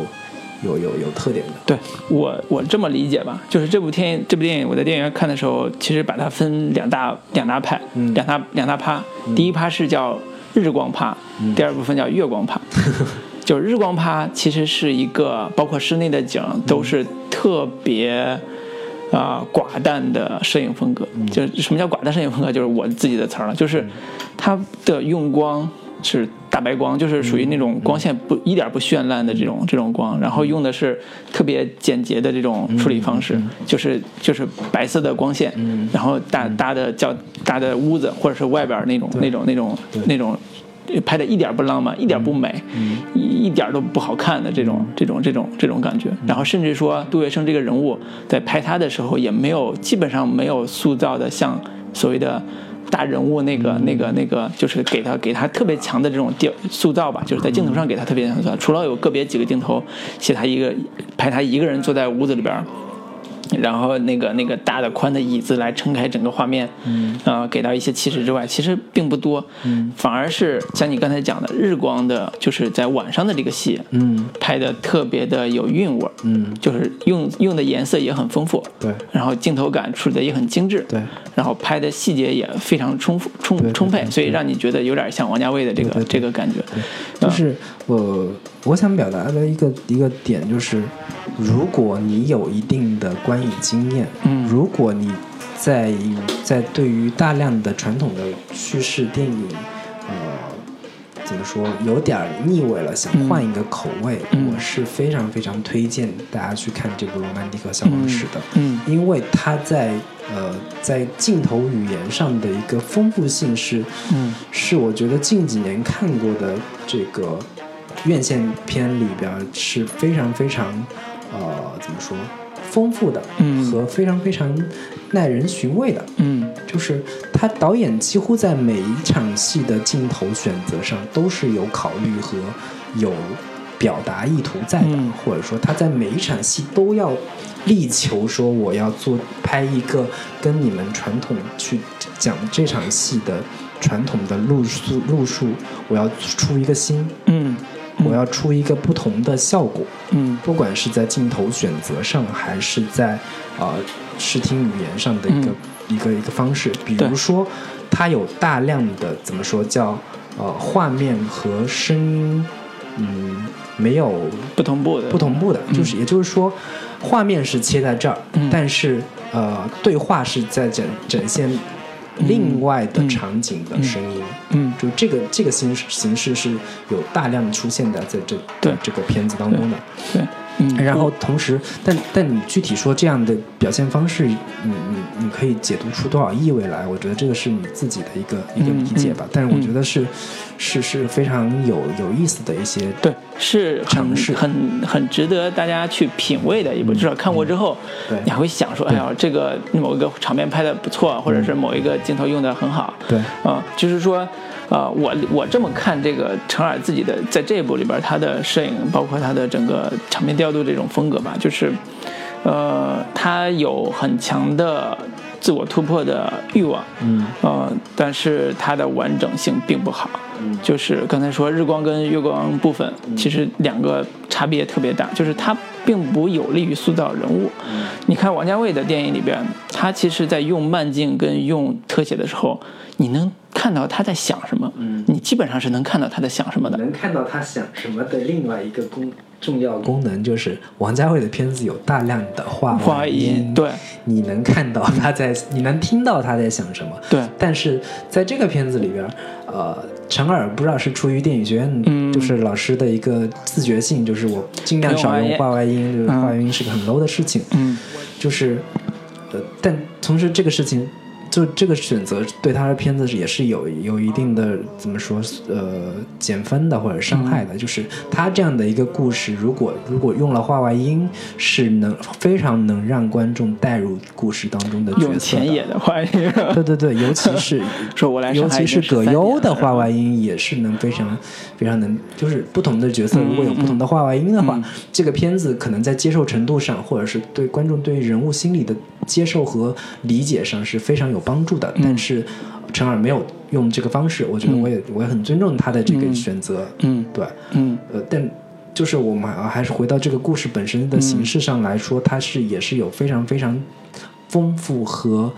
有有有特点的。对我我这么理解吧，就是这部电影这部电影我在电影院看的时候，其实把它分两大两大派，嗯两大两大趴。第一趴是叫日光趴，嗯第二部分叫月光趴。就是日光趴其实是一个包括室内的景都是特别。啊、寡淡的摄影风格，就是什么叫寡淡摄影风格？就是我自己的词儿了，就是它的用光是大白光，就是属于那种光线不一点不绚烂的这种这种光，然后用的是特别简洁的这种处理方式，就是就是白色的光线，然后搭搭的较搭的屋子或者是外边那种那种那种那种。拍的一点不浪漫，一点不美，一一点都不好看的这种这种这种这种感觉。然后甚至说杜月笙这个人物在拍他的时候，也没有基本上没有塑造的像所谓的大人物那个那个那个，就是给他给他特别强的这种调塑造吧，就是在镜头上给他特别强的塑造。除了有个别几个镜头写他一个拍他一个人坐在屋子里边。然后那个那个大的宽的椅子来撑开整个画面，嗯，呃，给到一些气势之外，其实并不多，嗯，反而是像你刚才讲的日光的，就是在晚上的这个戏，嗯。拍的特别的有韵味，嗯，就是用用的颜色也很丰富，对。然后镜头感处理的也很精致，对，然后拍的细节也非常充富充充沛，所以让你觉得有点像王家卫的这个这个感觉，就是我我想表达的一个一个点就是，如果你有一定的观影经验，嗯。如果你在在对于大量的传统的叙事电影，呃，怎么说有点腻味了，想换一个口味，嗯。我是非常非常推荐大家去看这部《罗曼蒂克消亡史》的。嗯。因为它在呃在镜头语言上的一个丰富性是，嗯。是我觉得近几年看过的这个院线片里边是非常非常呃怎么说丰富的，嗯。和非常非常耐人寻味的。嗯。就是他导演几乎在每一场戏的镜头选择上都是有考虑和有表达意图在的，嗯。或者说他在每一场戏都要力求说我要做拍一个跟你们传统去讲这场戏的传统的路数路数，我要出一个新，嗯我要出一个不同的效果。嗯。不管是在镜头选择上，还是在呃视听语言上的一个、一个一个方式，比如说，它有大量的怎么说叫呃画面和声音，嗯，没有不同步的不同步的，就是也就是说，画面是切在这儿，嗯。但是呃对话是在展展现另外的场景的声音。嗯就这个这个形式形式是有大量出现的在这对这个片子当中的。对，嗯，然后同时，但但你具体说这样的表现方式，你你你可以解读出多少意味来？我觉得这个是你自己的一个一个嗯理解吧。但是我觉得是是是非常有有意思的一些对，是很很很值得大家去品味的一部。至少看过之后，对你还会想说，哎呀，这个某一个场面拍的不错，或者是某一个镜头用的很好。对啊、就是说，呃，我我这么看这个陈耳自己的在这一部里边，他的摄影包括他的整个场面调度这种风格吧，就是，呃，他有很强的自我突破的欲望，嗯呃，但是他的完整性并不好。嗯就是刚才说日光跟月光部分，其实两个差别特别大，就是它并不有利于塑造人物。嗯你看王家卫的电影里边，他其实在用慢镜跟用特写的时候，你能看到他在想什么，嗯。你基本上是能看到他在想什么的。能看到他想什么的另外一个功重要功能，就是王家卫的片子有大量的话话外音对，你能看到他在，你能听到他在想什么。对。但是在这个片子里边，呃，陈耳不知道是出于电影学院，嗯。就是老师的一个自觉性，就是我尽量少用画外音，就是画外音是个很 low 的事情。嗯。就是，呃，但同时这个事情，就这个选择对他的片子也是有有一定的怎么说，呃，减分的或者伤害嗯。的。就是他这样的一个故事，如果如果用了画外音，是能非常能让观众带入故事当中的角色用前野的话音，对对对，尤其是 说我来上尤其是葛优的年了话外音也是能非常非常能，就是不同的角色嗯如果有不同的画外音的话，嗯。这个片子可能在接受程度上，或者是对观众对人物心理的接受和理解上是非常有帮助的。但是陈耳没有用这个方式，我觉得我也、我也很尊重他的这个嗯选择。嗯对，嗯呃，但就是我们还还是回到这个故事本身的形式上来说，它是也是有非常非常丰富和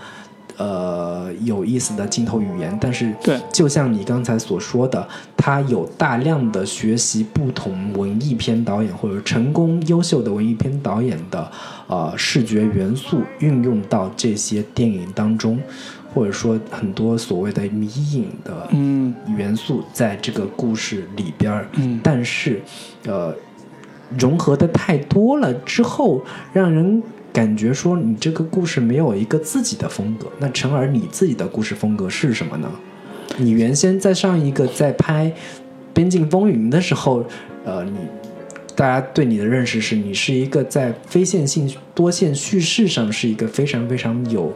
呃有意思的镜头语言，但是对。就像你刚才所说的，他有大量的学习不同文艺片导演或者成功优秀的文艺片导演的呃视觉元素运用到这些电影当中，或者说很多所谓的迷影的嗯。元素在这个故事里边儿，嗯但是，呃，融合的太多了之后，让人感觉说你这个故事没有一个自己的风格。那陈儿，你自己的故事风格是什么呢？你原先在上一个在拍《边境风云》的时候，呃，你大家对你的认识是你是一个在非线性多线叙事上是一个非常非常有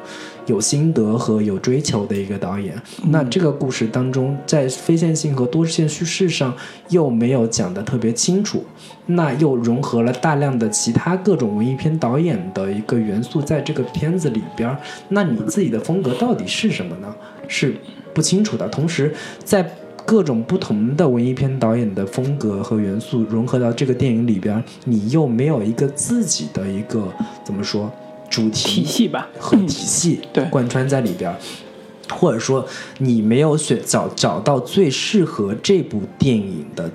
有心得和有追求的一个导演。那这个故事当中，在非线性和多线叙事上又没有讲得特别清楚，那又融合了大量的其他各种文艺片导演的一个元素在这个片子里边儿。那你自己的风格到底是什么呢？是不清楚的。同时，在各种不同的文艺片导演的风格和元素融合到这个电影里边，你又没有一个自己的一个怎么说主题体系吧，和体系对。贯穿在里边儿，或者说你没有选找找到最适合这部电影的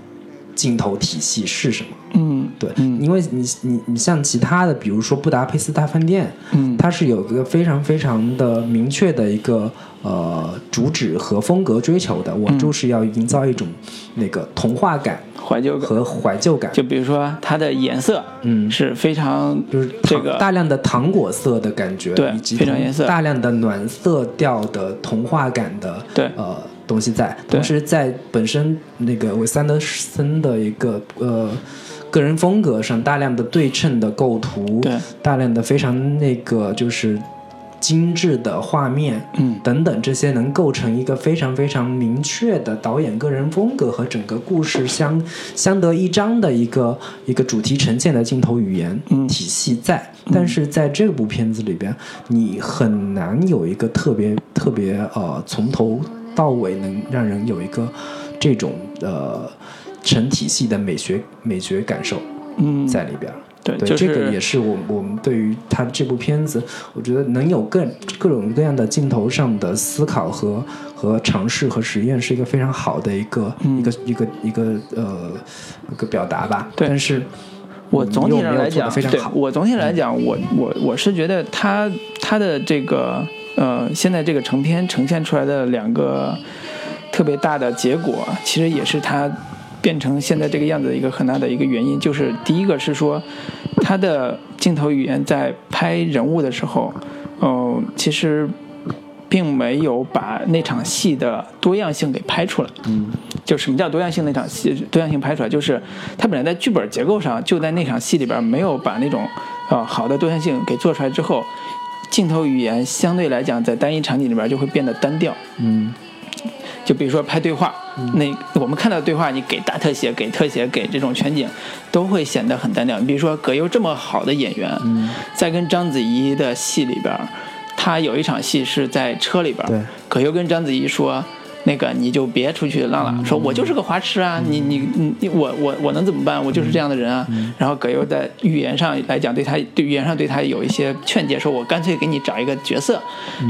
镜头体系是什么？嗯对，嗯。因为你你你像其他的，比如说《布达佩斯大饭店》，嗯。它是有一个非常非常的明确的一个呃主旨和风格追求的，我嗯。就是要营造一种那个童话感怀旧感。和怀旧感，就比如说它的颜色，嗯。是非常就是这个大量的糖果色的感觉，对以及同非常颜色大量的暖色调的童话感的对呃东西在，同时在本身那个韦斯安德森的一个呃个人风格上，大量的对称的构图，对。大量的非常那个就是精致的画面，嗯。等等，这些能构成一个非常非常明确的导演个人风格和整个故事相相得益彰的一个一个主题呈现的镜头语言嗯。体系在。但是在这部片子里边，你很难有一个特别特别呃从头到尾能让人有一个这种呃成体系的美学美学感受嗯，在里边。对，对，就是这个也是我我们对于他这部片子，我觉得能有各各种各样的镜头上的思考和和尝试和实验，是一个非常好的一个、嗯。一个一个一个呃一个表达吧。对。但是我总体上来讲，非常好。我总体来讲，我我我是觉得他他的这个呃，现在这个成片呈现出来的两个特别大的结果，其实也是它变成现在这个样子的一个很大的一个原因。就是第一个是说，他的镜头语言在拍人物的时候，呃，其实并没有把那场戏的多样性给拍出来。嗯，就什么叫多样性？那场戏多样性拍出来，就是他本来在剧本结构上就在那场戏里边没有把那种呃好的多样性给做出来之后，镜头语言相对来讲在单一场景里边就会变得单调。嗯就比如说拍对话，那我们看到对话，你给大特写、给特写、给这种全景，都会显得很单调。你比如说葛优这么好的演员，在跟章子怡的戏里边，他有一场戏是在车里边，葛优跟章子怡说。那个你就别出去浪了，说我就是个花痴啊，你你你你我我我能怎么办？我就是这样的人啊。然后葛优在语言上来讲，对他对语言上对他有一些劝解，说我干脆给你找一个角色，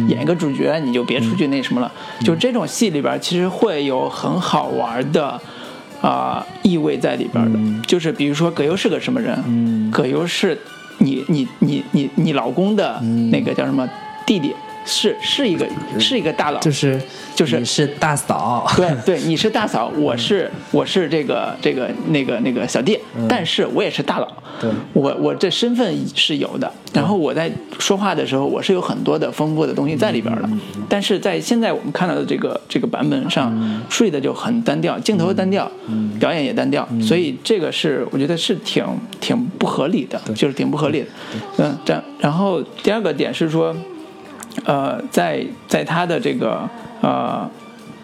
演一个主角，你就别出去那什么了。就这种戏里边，其实会有很好玩的啊、意味在里边的，就是比如说葛优是个什么人？嗯。葛优是你你你你你老公的那个叫什么弟弟，是是一个是一个大佬，就是就是你是大嫂，对对，你是大嫂，我是我是这个这个那个那个小弟，但是我也是大佬，对。我我这身份是有的，然后我在说话的时候，我是有很多的丰富的东西在里边的，但是在现在我们看到的这个这个版本上，睡的就很单调，镜头单调，表演也单调，所以这个是我觉得是挺挺不合理的，就是挺不合理的，嗯，这样，然后第二个点是说。呃，在在他的这个呃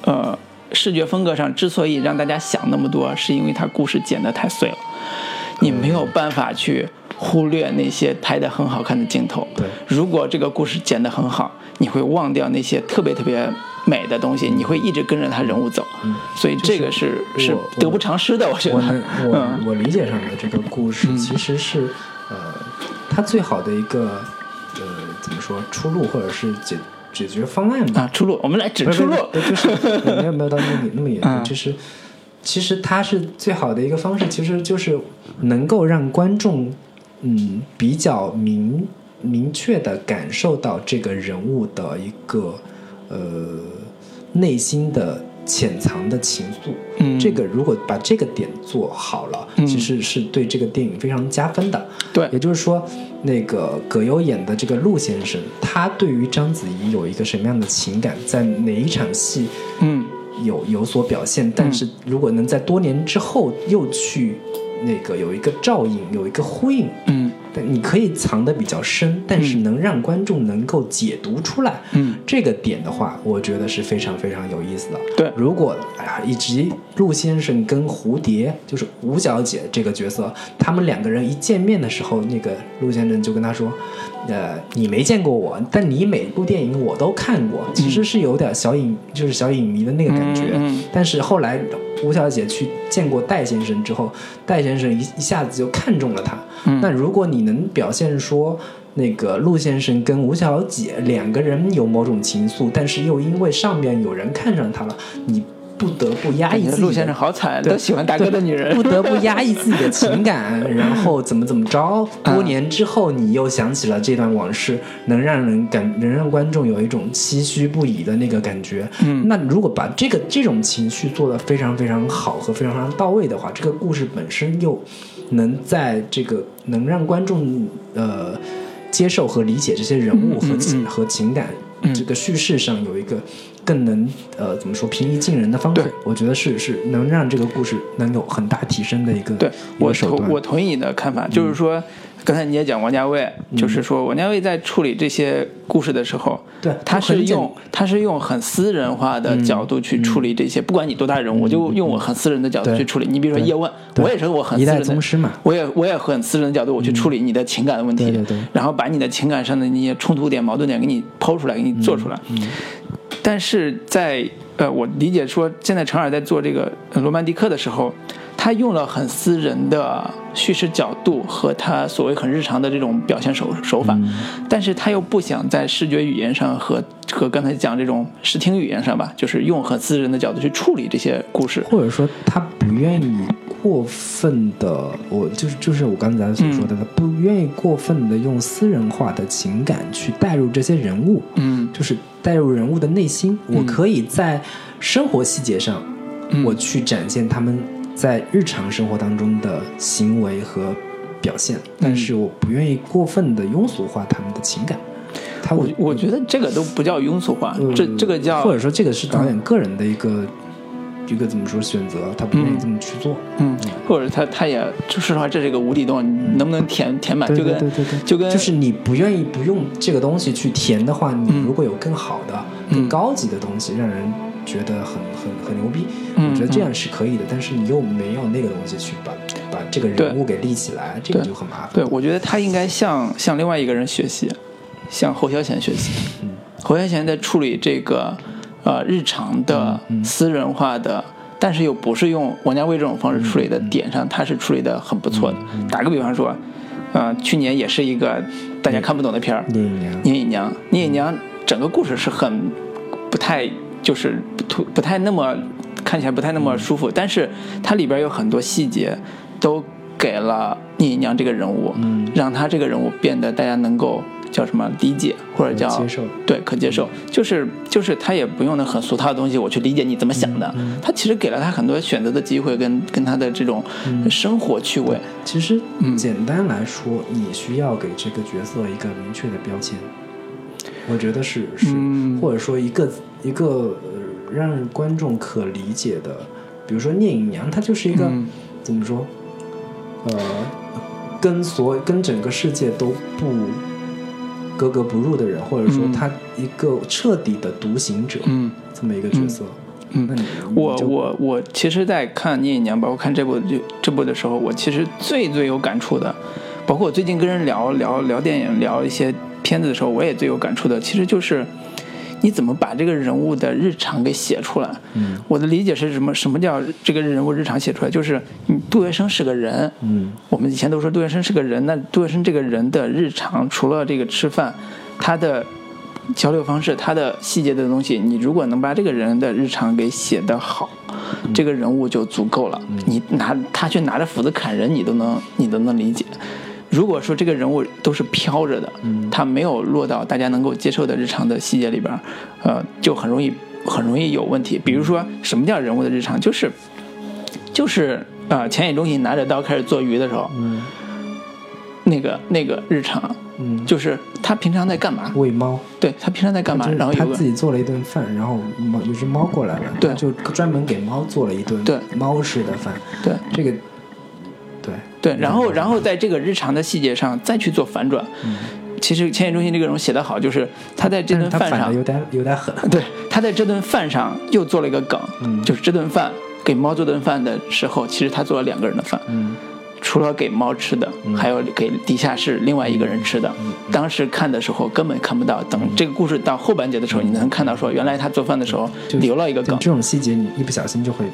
呃视觉风格上，之所以让大家想那么多，是因为他故事剪得太碎了，你没有办法去忽略那些拍得很好看的镜头。对如果这个故事剪得很好，你会忘掉那些特别特别美的东西，你会一直跟着他人物走。嗯所以这个是是我得不偿失的，我觉得。嗯我理解上的这个故事其实是呃，它最好的一个呃怎么说出路或者是解解决方案吧。啊，出路，我们来指出路。就是 没有没有到那么那么严重，嗯就是其实它是最好的一个方式，其实就是能够让观众嗯比较明明确的感受到这个人物的一个呃内心的潜藏的情愫。嗯这个如果把这个点做好了，嗯其实是对这个电影非常加分的。对也就是说，那个葛优演的这个陆先生，他对于章子怡有一个什么样的情感，在哪一场戏嗯有有所表现？但是如果能在多年之后又去那个有一个照应，有一个呼应，嗯但你可以藏得比较深，但是能让观众能够解读出来。嗯，这个点的话，我觉得是非常非常有意思的。对如果哎呀，以及陆先生跟蝴蝶，就是吴小姐这个角色，他们两个人一见面的时候，那个陆先生就跟他说：“呃，你没见过我，但你每部电影我都看过。”其实是有点小影，就是小影迷的那个感觉。但是后来吴小姐去见过戴先生之后，戴先生一一下子就看中了她。嗯那如果你能表现说，那个陆先生跟吴小姐两个人有某种情愫，但是又因为上面有人看上他了，你不得不压抑自己的陆先生好惨，都喜欢大哥的女人。不得不压抑自己的情感，然后怎么怎么着？嗯多年之后，你又想起了这段往事，能让人感，能让观众有一种唏嘘不已的那个感觉。嗯那如果把这个这种情绪做得非常非常好和非常非常到位的话，这个故事本身又能在这个能让观众呃接受和理解这些人物和情、嗯嗯嗯和情感、嗯这个叙事上有一个更能呃怎么说平易近人的方式，我觉得是是能让这个故事能有很大提升的一个对我。同我同意你的看法，就是说，刚才你也讲王家卫，就是说王家卫在处理这些故事的时候，对他是用他是用很私人化的角度去处理这些，不管你多大人物，我就用我很私人的角度去处理。你比如说叶问，我也是我很私人的宗师嘛我也我也很私人的角度我去处理你的情感的问题，对对对。然后把你的情感上的那些冲突点、矛盾点给你抛出来，给你做出来。但是在呃，我理解说，现在陈尔在做这个呃罗曼蒂克的时候，他用了很私人的叙事角度和他所谓很日常的这种表现手手法，但是他又不想在视觉语言上和和刚才讲这种视听语言上吧，就是用很私人的角度去处理这些故事。或者说他不愿意过分的，我就是就是我刚才所说的，他不愿意过分的用私人化的情感去带入这些人物。嗯。就是带入人物的内心，我可以在生活细节上，嗯。我去展现他们在日常生活当中的行为和表现，但是我不愿意过分的庸俗化他们的情感。他我我觉得这个都不叫庸俗化，这这个叫或者说这个是导演个人的一个、一个怎么说选择，他不愿意这么去做。嗯，或者他他也说实话，这是一个无底洞，你能不能填填满？对就跟对对对。对，就跟就是你不愿意不用这个东西去填的话，你如果有更好的、更高级的东西，让人觉得很很很牛逼，嗯我觉得这样是可以的。但是你又没有那个东西去把把这个人物给立起来，这个就很麻烦。对，我觉得他应该向向另外一个人学习，向侯孝贤学习。嗯侯孝贤在处理这个呃日常的嗯私人化的，但是又不是用王家卫这种方式处理的点上，他是处理的很不错的。嗯打个比方说，呃，去年也是一个大家看不懂的片儿，聂隐娘，聂隐娘，聂隐娘整个故事是很不太，就是不突不太那么看起来不太那么舒服，但是它里边有很多细节都给了聂隐娘这个人物，嗯让她这个人物变得大家能够叫什么理解或者叫接受对可接受，就是就是他也不用那很俗套的东西我去理解你怎么想的，嗯他其实给了他很多选择的机会跟跟他的这种嗯。生活趣味，其实嗯。简单来说，你需要给这个角色一个明确的标签。我觉得是是，嗯。或者说一个一个呃让观众可理解的，比如说聂隐娘，她就是一个、嗯怎么说，呃，跟所跟整个世界都不格格不入的人，或者说嗯她一个彻底的独行者，嗯。这么一个角色。嗯我我我其实，在看《聂隐娘》包括看这部剧这部的时候，我其实最最有感触的，包括我最近跟人聊聊聊电影、聊一些片子的时候，我也最有感触的，其实就是你怎么把这个人物的日常给写出来。嗯我的理解是什么？什么叫这个人物日常写出来？就是你杜月笙是个人，嗯我们以前都说杜月笙是个人，那杜月笙这个人的日常，除了这个吃饭，他的交流方式，他的细节的东西，你如果能把这个人的日常给写得好，这个人物就足够了。你拿他去拿着斧子砍人，你都能你都能理解。如果说这个人物都是飘着的，他没有落到大家能够接受的日常的细节里边，呃，就很容易很容易有问题。比如说，什么叫人物的日常？就是就是呃，浅野忠信拿着刀开始做鱼的时候，嗯那个那个日常，嗯，就是他平常在干嘛？喂猫。对他平常在干嘛就？是然后他自己做了一顿饭，然后猫有只猫过来了，对就专门给猫做了一顿对猫式的饭。对这个，对对，然后然后在这个日常的细节上再去做反转。其实千叶中心这个人写得好，就是他在这顿饭上有点有点狠。对，他在这顿饭上又做了一个梗，嗯就是这顿饭给猫做顿饭的时候，其实他做了两个人的饭，嗯除了给猫吃的，还有给地下室另外一个人吃的。嗯当时看的时候根本看不到，等这个故事到后半截的时候，你能看到说原来他做饭的时候留了一个梗。这种细节，你一不小心就会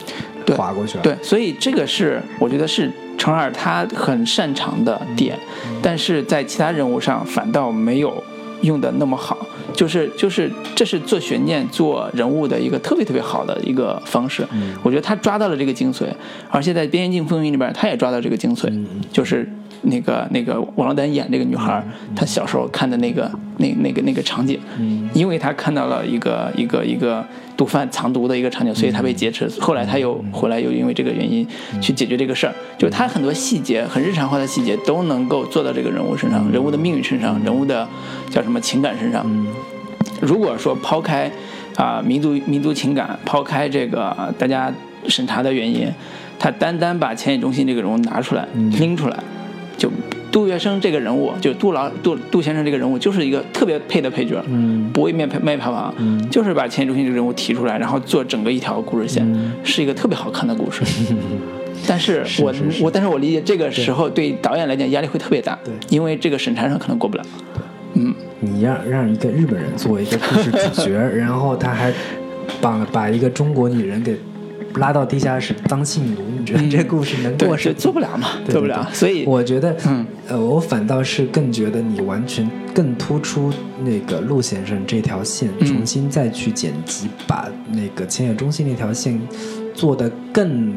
划过去了。对，所以这个是我觉得是程二他很擅长的点，但是在其他人物上反倒没有用的那么好。就是就是，这是做悬念、做人物的一个特别特别好的一个方式。我觉得他抓到了这个精髓，而且在《边缘镜风云》里边，他也抓到这个精髓，就是那个那个王珞丹演这个女孩，她小时候看的那个那那个那个场景，因为她看到了一个一个一个毒贩藏毒的一个场景，所以她被劫持。后来她又回来，又因为这个原因去解决这个事儿。就是她很多细节，很日常化的细节都能够做到这个人物身上，人物的命运身上，人物的叫什么情感身上。如果说抛开啊、民族民族情感，抛开这个啊大家审查的原因，他单单把钱野中心这个人物拿出来、拎出来，就杜月笙这个人物，就杜老杜杜先生这个人物，就是一个特别配的配角，嗯。不为卖卖票房，就是把钱钟书这个人物提出来，然后做整个一条故事线，是一个特别好看的故事。但是我我但是我理解这个时候对导演来讲压力会特别大，对。因为这个审查上可能过不了。嗯。你让让一个日本人做一个故事主角，然后他还把把一个中国女人给拉到地下室当性奴，你觉得这故事能过审就？做不了嘛，对做不了。所以我觉得，嗯，呃，我反倒是更觉得你完全更突出那个陆先生这条线，嗯重新再去剪辑，把那个千叶中心那条线做得更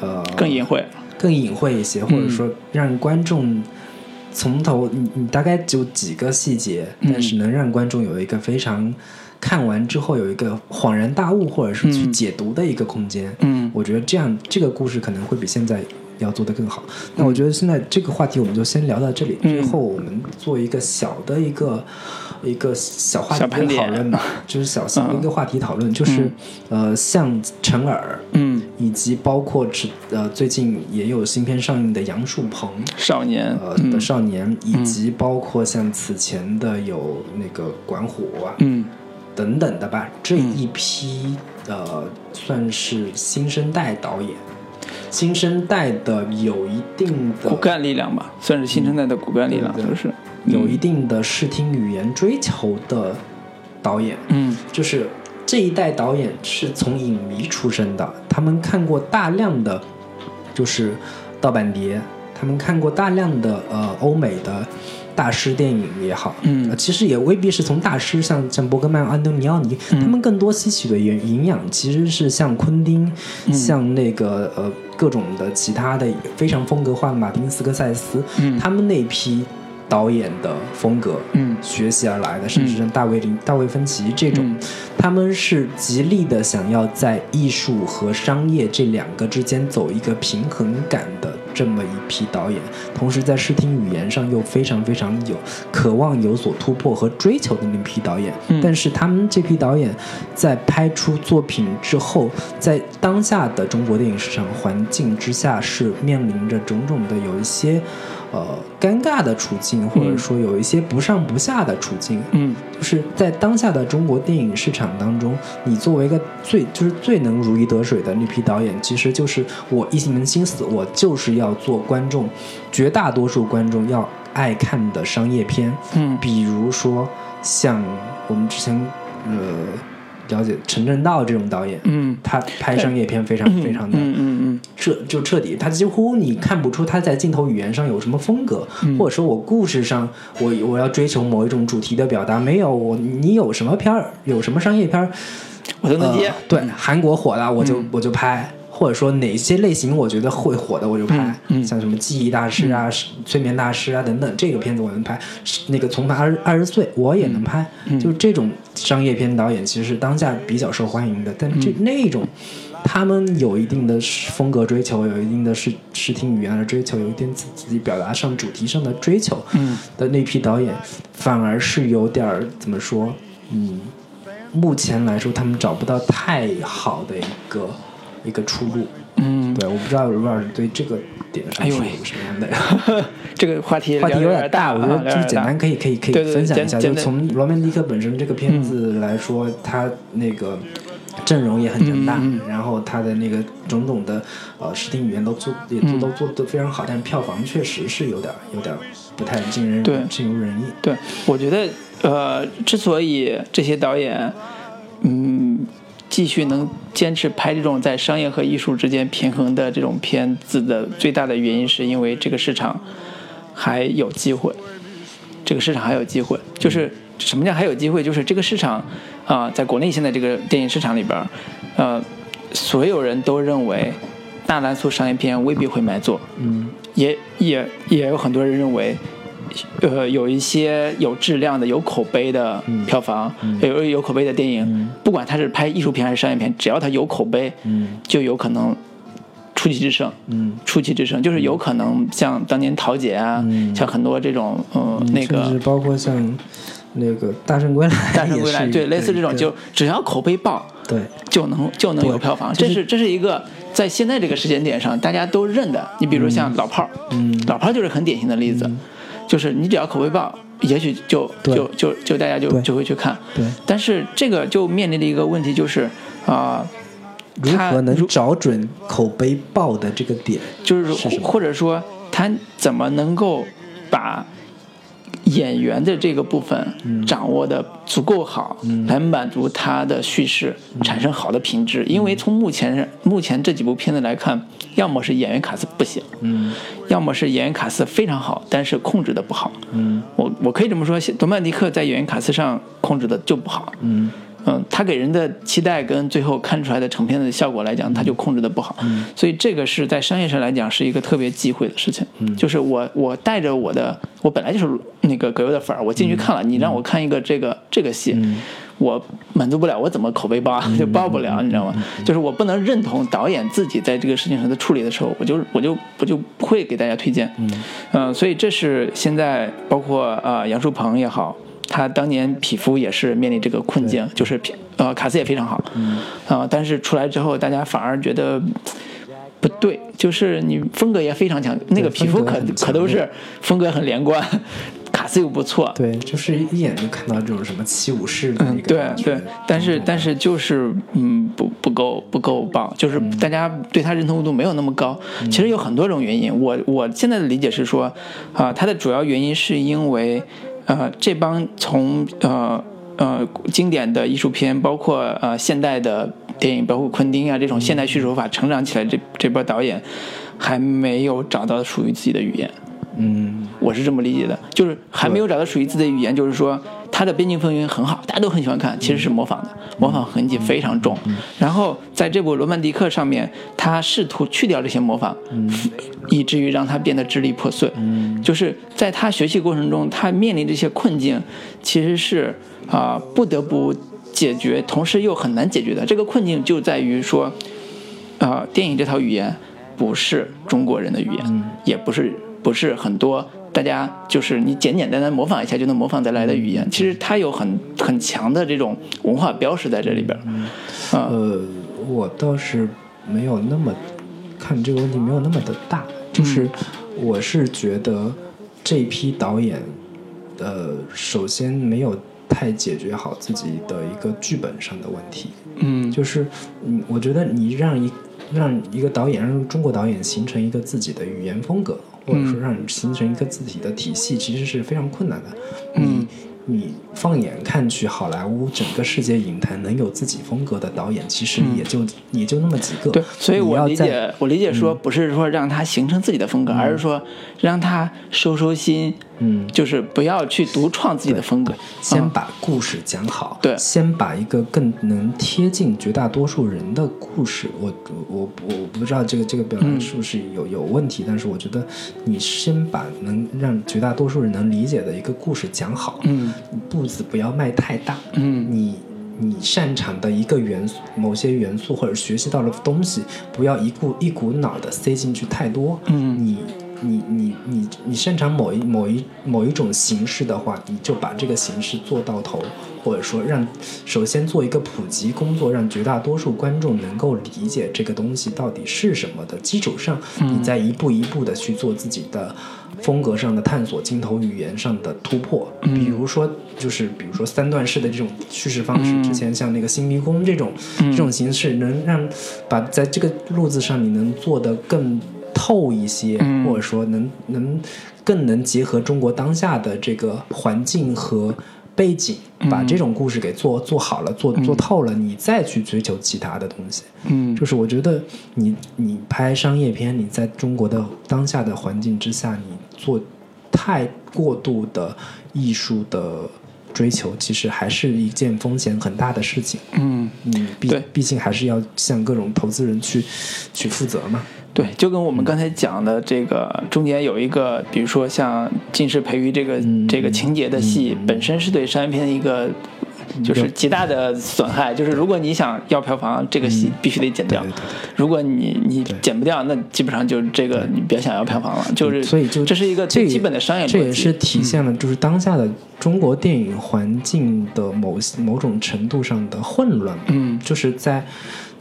呃更隐晦。更隐晦一些，或者说让观众从头，你你大概就几个细节，嗯但是能让观众有一个非常看完之后有一个恍然大悟，或者是去嗯。解读的一个空间。嗯。我觉得这样这个故事可能会比现在要做得更好。那我觉得现在这个话题我们就先聊到这里，嗯。之后我们做一个小的一个一个小话题讨论吧，就是小型的一个话题讨论，就是、呃，像陈耳。嗯，以及包括之呃最近也有新片上映的杨树鹏，少年。呃嗯。的少年，以及包括像此前的有那个管虎啊，嗯等等的吧，这一批、呃算是新生代导演，新生代的有一定的骨干力量吧，算是新生代的骨干力量，就是有一定的视听语言追求的导演，嗯。就是这一代导演是从影迷出身的，他们看过大量的就是盗版碟，他们看过大量的呃欧美的大师电影也好，嗯。呃其实也未必是从大师像像伯格曼、安东尼奥尼，他们更多吸取的营营养其实是像昆汀，像那个呃各种的其他的非常风格化的马丁斯科塞斯，嗯。他们那批导演的风格，嗯。学习而来的，甚至像大卫林、大卫芬奇这种，嗯。他们是极力的想要在艺术和商业这两个之间走一个平衡感的这么一批导演，同时在视听语言上又非常非常有渴望有所突破和追求的那批导演。嗯但是他们这批导演在拍出作品之后，在当下的中国电影市场环境之下，是面临着种种的有一些。呃，尴尬的处境，或者说有一些不上不下的处境，嗯。就是在当下的中国电影市场当中，你作为一个最就是最能如鱼得水的那批导演，其实就是我一门心思，我就是要做观众绝大多数观众要爱看的商业片，嗯。比如说像我们之前呃了解陈正道这种导演，嗯他拍商业片非常非常的嗯嗯彻就彻底，他几乎你看不出他在镜头语言上有什么风格，嗯或者说我故事上我我要追求某一种主题的表达，没有我你有什么片儿，有什么商业片儿，我都能接呃。对，韩国火了我就、嗯我就拍。或者说哪些类型我觉得会火的我就拍，像什么记忆大师啊、催眠大师啊等等，这个片子我能拍。那个从二二十岁我也能拍，嗯就是这种商业片导演其实是当下比较受欢迎的，但嗯。这、那种他们有一定的风格追求，有一定的视视听语言的追求，有一点自自己表达上主题上的追求嗯。的那批导演，反而是有点儿怎么说，嗯，目前来说他们找不到太好的一个一个出路。嗯，对，我不知道卢老师对这个点上有什么样的。这个话题话题有点大，我觉啊得就是简单可以可以可以分享一下，就从罗曼蒂克本身这个片子来说，它那个阵容也很强大，嗯然后它的那个种种的呃视听语言都做也都都做得非常好，但票房确实是有点有点不太尽人对。尽如人意。对，我觉得呃，之所以这些导演嗯继续能坚持拍这种在商业和艺术之间平衡的这种片子的最大的原因，是因为这个市场还有机会。这个市场还有机会，就是什么叫还有机会？就是这个市场啊、在国内现在这个电影市场里边儿，呃，所有人都认为大蓝素商业片未必会卖座，嗯也也也有很多人认为，呃，有一些有质量的、有口碑的票房，有有口碑的电影，不管它是拍艺术片还是商业片，只要它有口碑，嗯就有可能出奇制胜。嗯，出奇制胜就是有可能像当年桃姐啊，嗯像很多这种嗯、那甚至个包括像那个《大圣归来 》大圣归来，对，类似这种就只要口碑爆，对就能就能有票房，就是这是这是一个在现在这个时间点上大家都认的。你比如像老炮儿，嗯老炮儿就是很典型的例子，就是你只要口碑爆，也许就就就就大家就就会去看。对，但是这个就面临的一个问题就是啊、如何能找准口碑爆的这个点？就是或者说他怎么能够把演员的这个部分嗯掌握的足够好，来满足他的叙事，嗯产生好的品质。因为从目前目前这几部片子来看，要么是演员卡斯不行，嗯要么是演员卡斯非常好，但是控制的不好。嗯我我可以这么说，罗曼蒂克在演员卡斯上控制的就不好。嗯嗯，他给人的期待跟最后看出来的成片的效果来讲，他就控制的不好，所以这个是在商业上来讲是一个特别忌讳的事情。就是我我带着我的，我本来就是那个葛优的粉儿，我进去看了，你让我看一个这个这个戏，我满足不了，我怎么口碑报啊？就报不了，你知道吗？就是我不能认同导演自己在这个事情上的处理的时候，我就我就我就不会给大家推荐。嗯，呃，所以这是现在包括呃杨树鹏也好。他当年匹夫也是面临这个困境，就是匹呃卡斯也非常好，啊、但是出来之后，大家反而觉得不对，就是你风格也非常强，那个皮肤可可都是风格很连贯，卡斯又不错，对，就是一眼就看到这种什么七武士的嗯那，个对对，但是但是就是嗯不不够不够棒，就是嗯。大家对他认同度没有那么高。其实有很多种原因，我我现在的理解是说，啊、他的主要原因是因为呃这帮从呃呃经典的艺术片，包括呃现代的电影，包括昆汀啊这种现代叙事手法成长起来这这波导演，还没有找到属于自己的语言。嗯，我是这么理解的，就是还没有找到属于自己的语言，就是说它的边境风云很好，大家都很喜欢看，其实是模仿的，模仿痕迹非常重。然后在这部《罗曼蒂克》上面，他试图去掉这些模仿，以至于让他变得支离破碎。就是在他学习过程中，他面临这些困境，其实是啊、不得不解决，同时又很难解决的。这个困境就在于说，啊，电影这套语言不是中国人的语言，也不是不是很多大家就是你简简单单模仿一下就能模仿得来的语言。其实它有很很强的这种文化标识在这里边儿。啊、呃，我倒是没有那么看这个问题没有那么的大，就是我是觉得这批导演，呃，首先没有太解决好自己的一个剧本上的问题，嗯。就是嗯，我觉得你让一让一个导演，让中国导演形成一个自己的语言风格，或者说让你形成一个自己的体系，其实是非常困难的。嗯你你放眼看去，好莱坞整个世界影坛能有自己风格的导演，其实也就、也就那么几个。对，所以我要在解，我理解说不是说让他形成自己的风格，而是说让他收收心，嗯。就是不要去独创自己的风格。先把故事讲好，对先把一个更能贴近绝大多数人的故事，我我我我不知道这个这个表达是不是有、有问题，但是我觉得你先把能让绝大多数人能理解的一个故事讲好，嗯。你步子不要迈太大，嗯你你擅长的一个元素、某些元素或者学习到的东西，不要一股一股脑的塞进去太多。嗯你你你你你擅长某一某一某一种形式的话，你就把这个形式做到头，或者说让首先做一个普及工作，让绝大多数观众能够理解这个东西到底是什么的基础上，你再一步一步的去做自己的。风格上的探索，镜头语言上的突破，比如说就是比如说三段式的这种叙事方式，之前像那个新迷宫这种、这种形式，能让把在这个路子上你能做得更透一些，或者说能能更能结合中国当下的这个环境和背景，把这种故事给做做好了，做做透了，你再去追求其他的东西。嗯就是我觉得你你拍商业片，你在中国的当下的环境之下，你做太过度的艺术的追求，其实还是一件风险很大的事情。嗯，嗯，毕毕竟还是要向各种投资人去去负责嘛。对，就跟我们刚才讲的这个中间有一个，比如说像近视培育这个、嗯这个情节的戏，本身是对商业片的一个。就是极大的损害，就是如果你想要票房，这个戏必须得剪掉。如果你你剪不掉，那基本上就这个你别想要票房了。就是所以就这是一个最基本的商业逻辑。这也是体现了就是当下的中国电影环境的某某种程度上的混乱。嗯就是在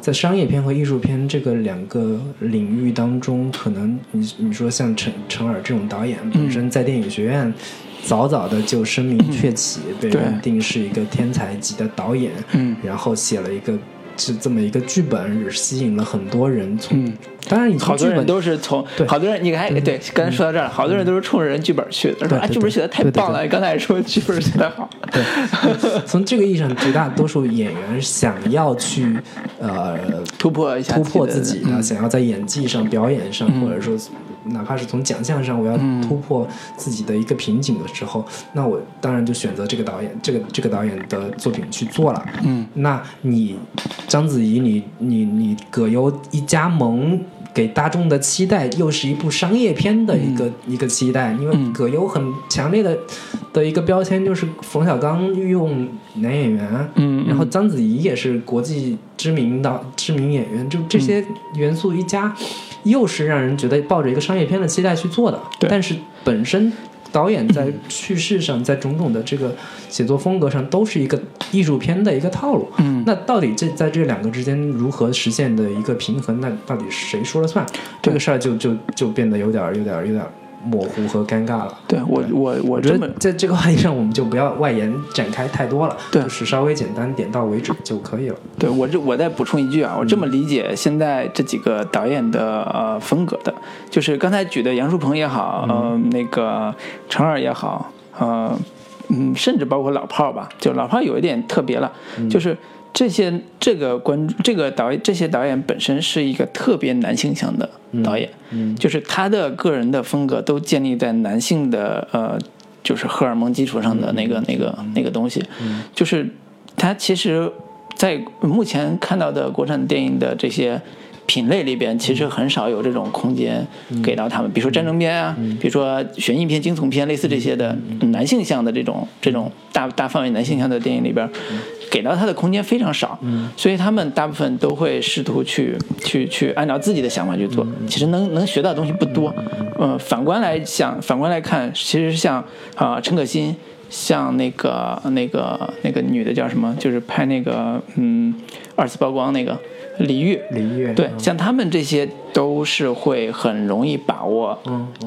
在商业片和艺术片这个两个领域当中，可能你你说像陈陈尔这种导演，本身在电影学院早早的就声名鹊起，被认定是一个天才级的导演，嗯然后写了一个。是这么一个剧本，吸引了很多人从。嗯当然，好多人都是从对。好多人，你还对，刚才说到这儿，好多人都是冲着人剧本去的，说啊，对对剧本写的太棒了。刚才也说剧本写的好，对。从这个意义上，绝大多数演员想要去呃突破一下突破自己，啊，想要在演技上、表演上，嗯或者说哪怕是从奖项上，我要突破自己的一个瓶颈的时候，那我当然就选择这个导演，这个这个导演的作品去做了。嗯，那你章子怡，你你你葛优一加盟。给大众的期待又是一部商业片的一个、一个期待，因为嗯。葛优很强烈的的一个标签就是冯小刚御用男演员，嗯，然后章子怡也是国际知名的知名演员，就这些元素一加，又是让人觉得抱着一个商业片的期待去做的。但是本身导演在叙事上，在种种的这个写作风格上，都是一个艺术片的一个套路。嗯，那到底这在这两个之间如何实现的一个平衡？那到底谁说了算？这个事儿就就就变得有点儿有点儿有点儿模糊和尴尬了。对我我我我觉得在这个话题上，我们就不要外延展开太多了，对就是稍微简单点到为止就可以了。对我这我再补充一句啊，我这么理解现在这几个导演的呃风格的，就是刚才举的杨树鹏也好，呃那个程耳也好，呃嗯，甚至包括老炮儿吧，就老炮儿有一点特别了，就是这些这个观这个导演这些导演本身是一个特别男性向的导演，嗯就是他的个人的风格都建立在男性的呃，就是荷尔蒙基础上的那个、那个那个东西，就是他其实，在目前看到的国产电影的这些品类里边，其实很少有这种空间给到他们，比如说战争片啊，比如说悬疑片、惊悚片，类似这些的男性向的这种这种大大范围男性向的电影里边，给到他的空间非常少，所以他们大部分都会试图去去去按照自己的想法去做，其实能能学到的东西不多。呃，反观来想，反观来看，其实像啊、陈可辛。像那个那个那个女的叫什么？就是拍那个嗯二次曝光那个李玉，李玉对，像他们这些都是会很容易把握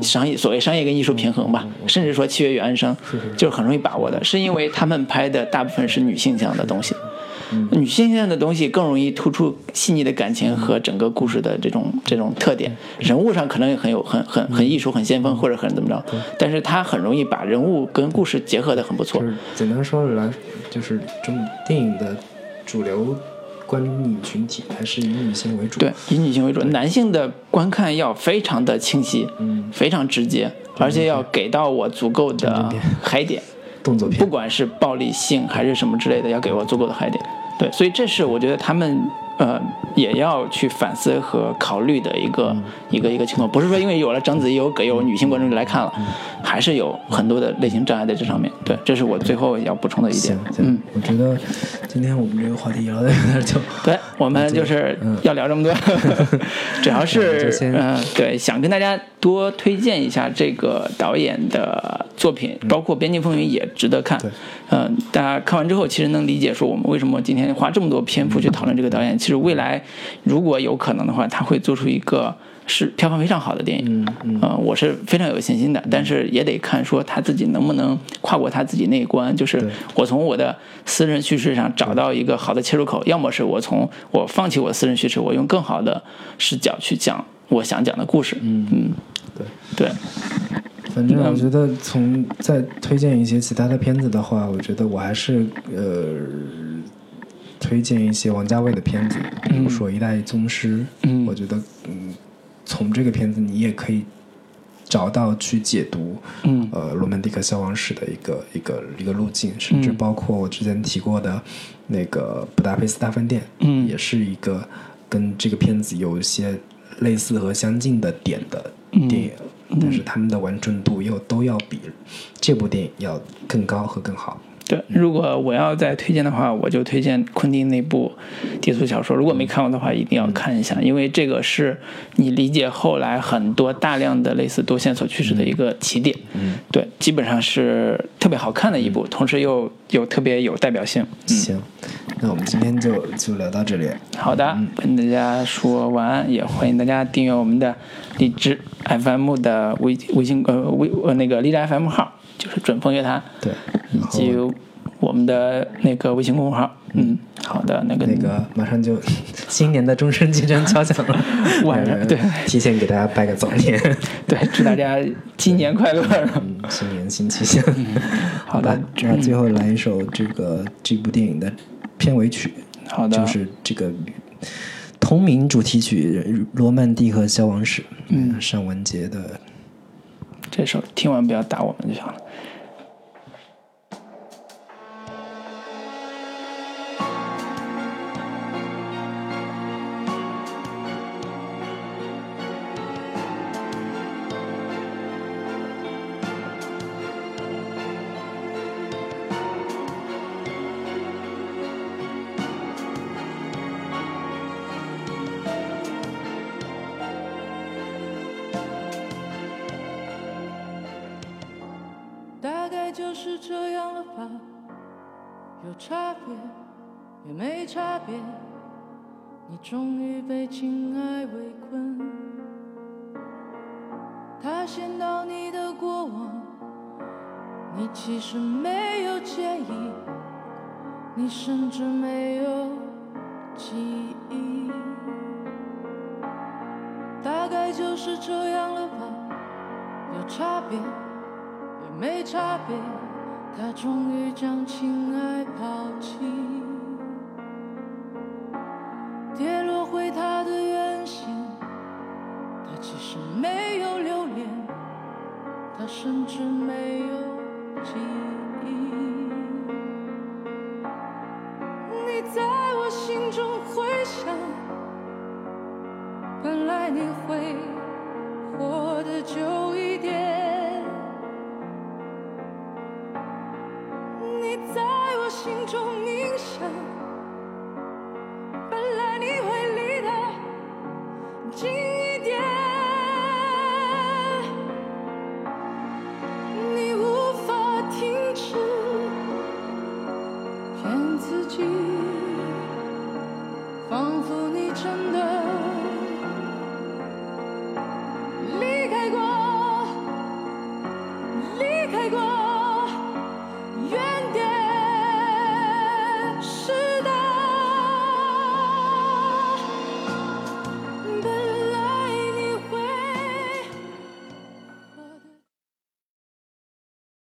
商业，所谓商业跟艺术平衡吧，甚至说契约与安生，就是很容易把握的，是因为他们拍的大部分是女性向的东西。女性向的东西更容易突出细腻的感情和整个故事的这种这种特点，人物上可能很有很很很艺术、很先锋或者很怎么着，但是它很容易把人物跟故事结合的很不错。就。是简单说来，就是中电影的主流观影群体还是以女性为主。对，以女性为主，男性的观看要非常的清晰，嗯。非常直接，而且要给到我足够的嗨点，不动作片，管是暴力性还是什么之类的，要给我足够的嗨点。对，所以这是我觉得他们呃也要去反思和考虑的一个、一个一个情况，不是说因为有了章子怡有葛优，女性观众就来看了，还是有很多的类型障碍在这上面。对，这是我最后要补充的一点行。嗯，，我觉得今天我们这个话题聊的有点久。对，我们就是要聊这么多，主要是先嗯、对，想跟大家多推荐一下这个导演的作品，包括《边境风云》也值得看。对嗯、大家看完之后，其实能理解说我们为什么今天花这么多篇幅去讨论这个导演。其实未来如果有可能的话，他会做出一个是票房非常好的电影。嗯嗯呃，我是非常有信心的，但是也得看说他自己能不能跨过他自己那一关，就是我从我的私人叙事上找到一个好的切入口，要么是我从我放弃我私人叙事，我用更好的视角去讲我想讲的故事。嗯嗯，对。对，反正我觉得从再推荐一些其他的片子的话，我觉得我还是呃推荐一些王家卫的片子，比如说《一代宗师》，嗯。我觉得嗯从这个片子你也可以找到去解读嗯。呃罗曼蒂克消亡史的一个一个一个路径，甚至嗯。包括我之前提过的那个《布达佩斯大饭店》，嗯。也是一个跟这个片子有一些类似和相近的点的嗯。电影，但是他们的完整度又都要比这部电影要更高和更好。对，如果我要再推荐的话，我就推荐昆汀那部低俗小说。如果没看过的话，一定要看一下，因为这个是你理解后来很多大量的类似多线索叙事的一个起点。嗯，对，基本上是特别好看的一部，同时又有特别有代表性。行，那我们今天就就聊到这里。好的，跟大家说晚安，也欢迎大家订阅我们的荔枝 FM 的微微信呃微呃那个荔枝 FM 号，就是准风乐坛，对，以及我们的那个微信公众号。嗯，好的，那个那个马上就新年的钟声即将敲响了，呃晚上对提前给大家拜个早年，对，祝大家新年快乐。嗯，新年新气象。好的吧，那最后来一首这个这部电影的片尾曲，好的，就是这个同名主题曲《罗曼蒂和消亡史》，嗯，尚雯婕的。这首听完不要打我们就行了。差别也没差别，你终于被情爱围困。他先到你的过往，你其实没有介意，你甚至没有记忆。大概就是这样了吧，有差别也没差别，他终于将情爱抛弃，跌落回他的原形。他其实没有留恋，他甚至没有记忆。你在我心中回响。本来你会活得久一点，在我心中冥想，本来你会离得近一点，你无法停止骗自己，仿佛你真的离开过。离开过。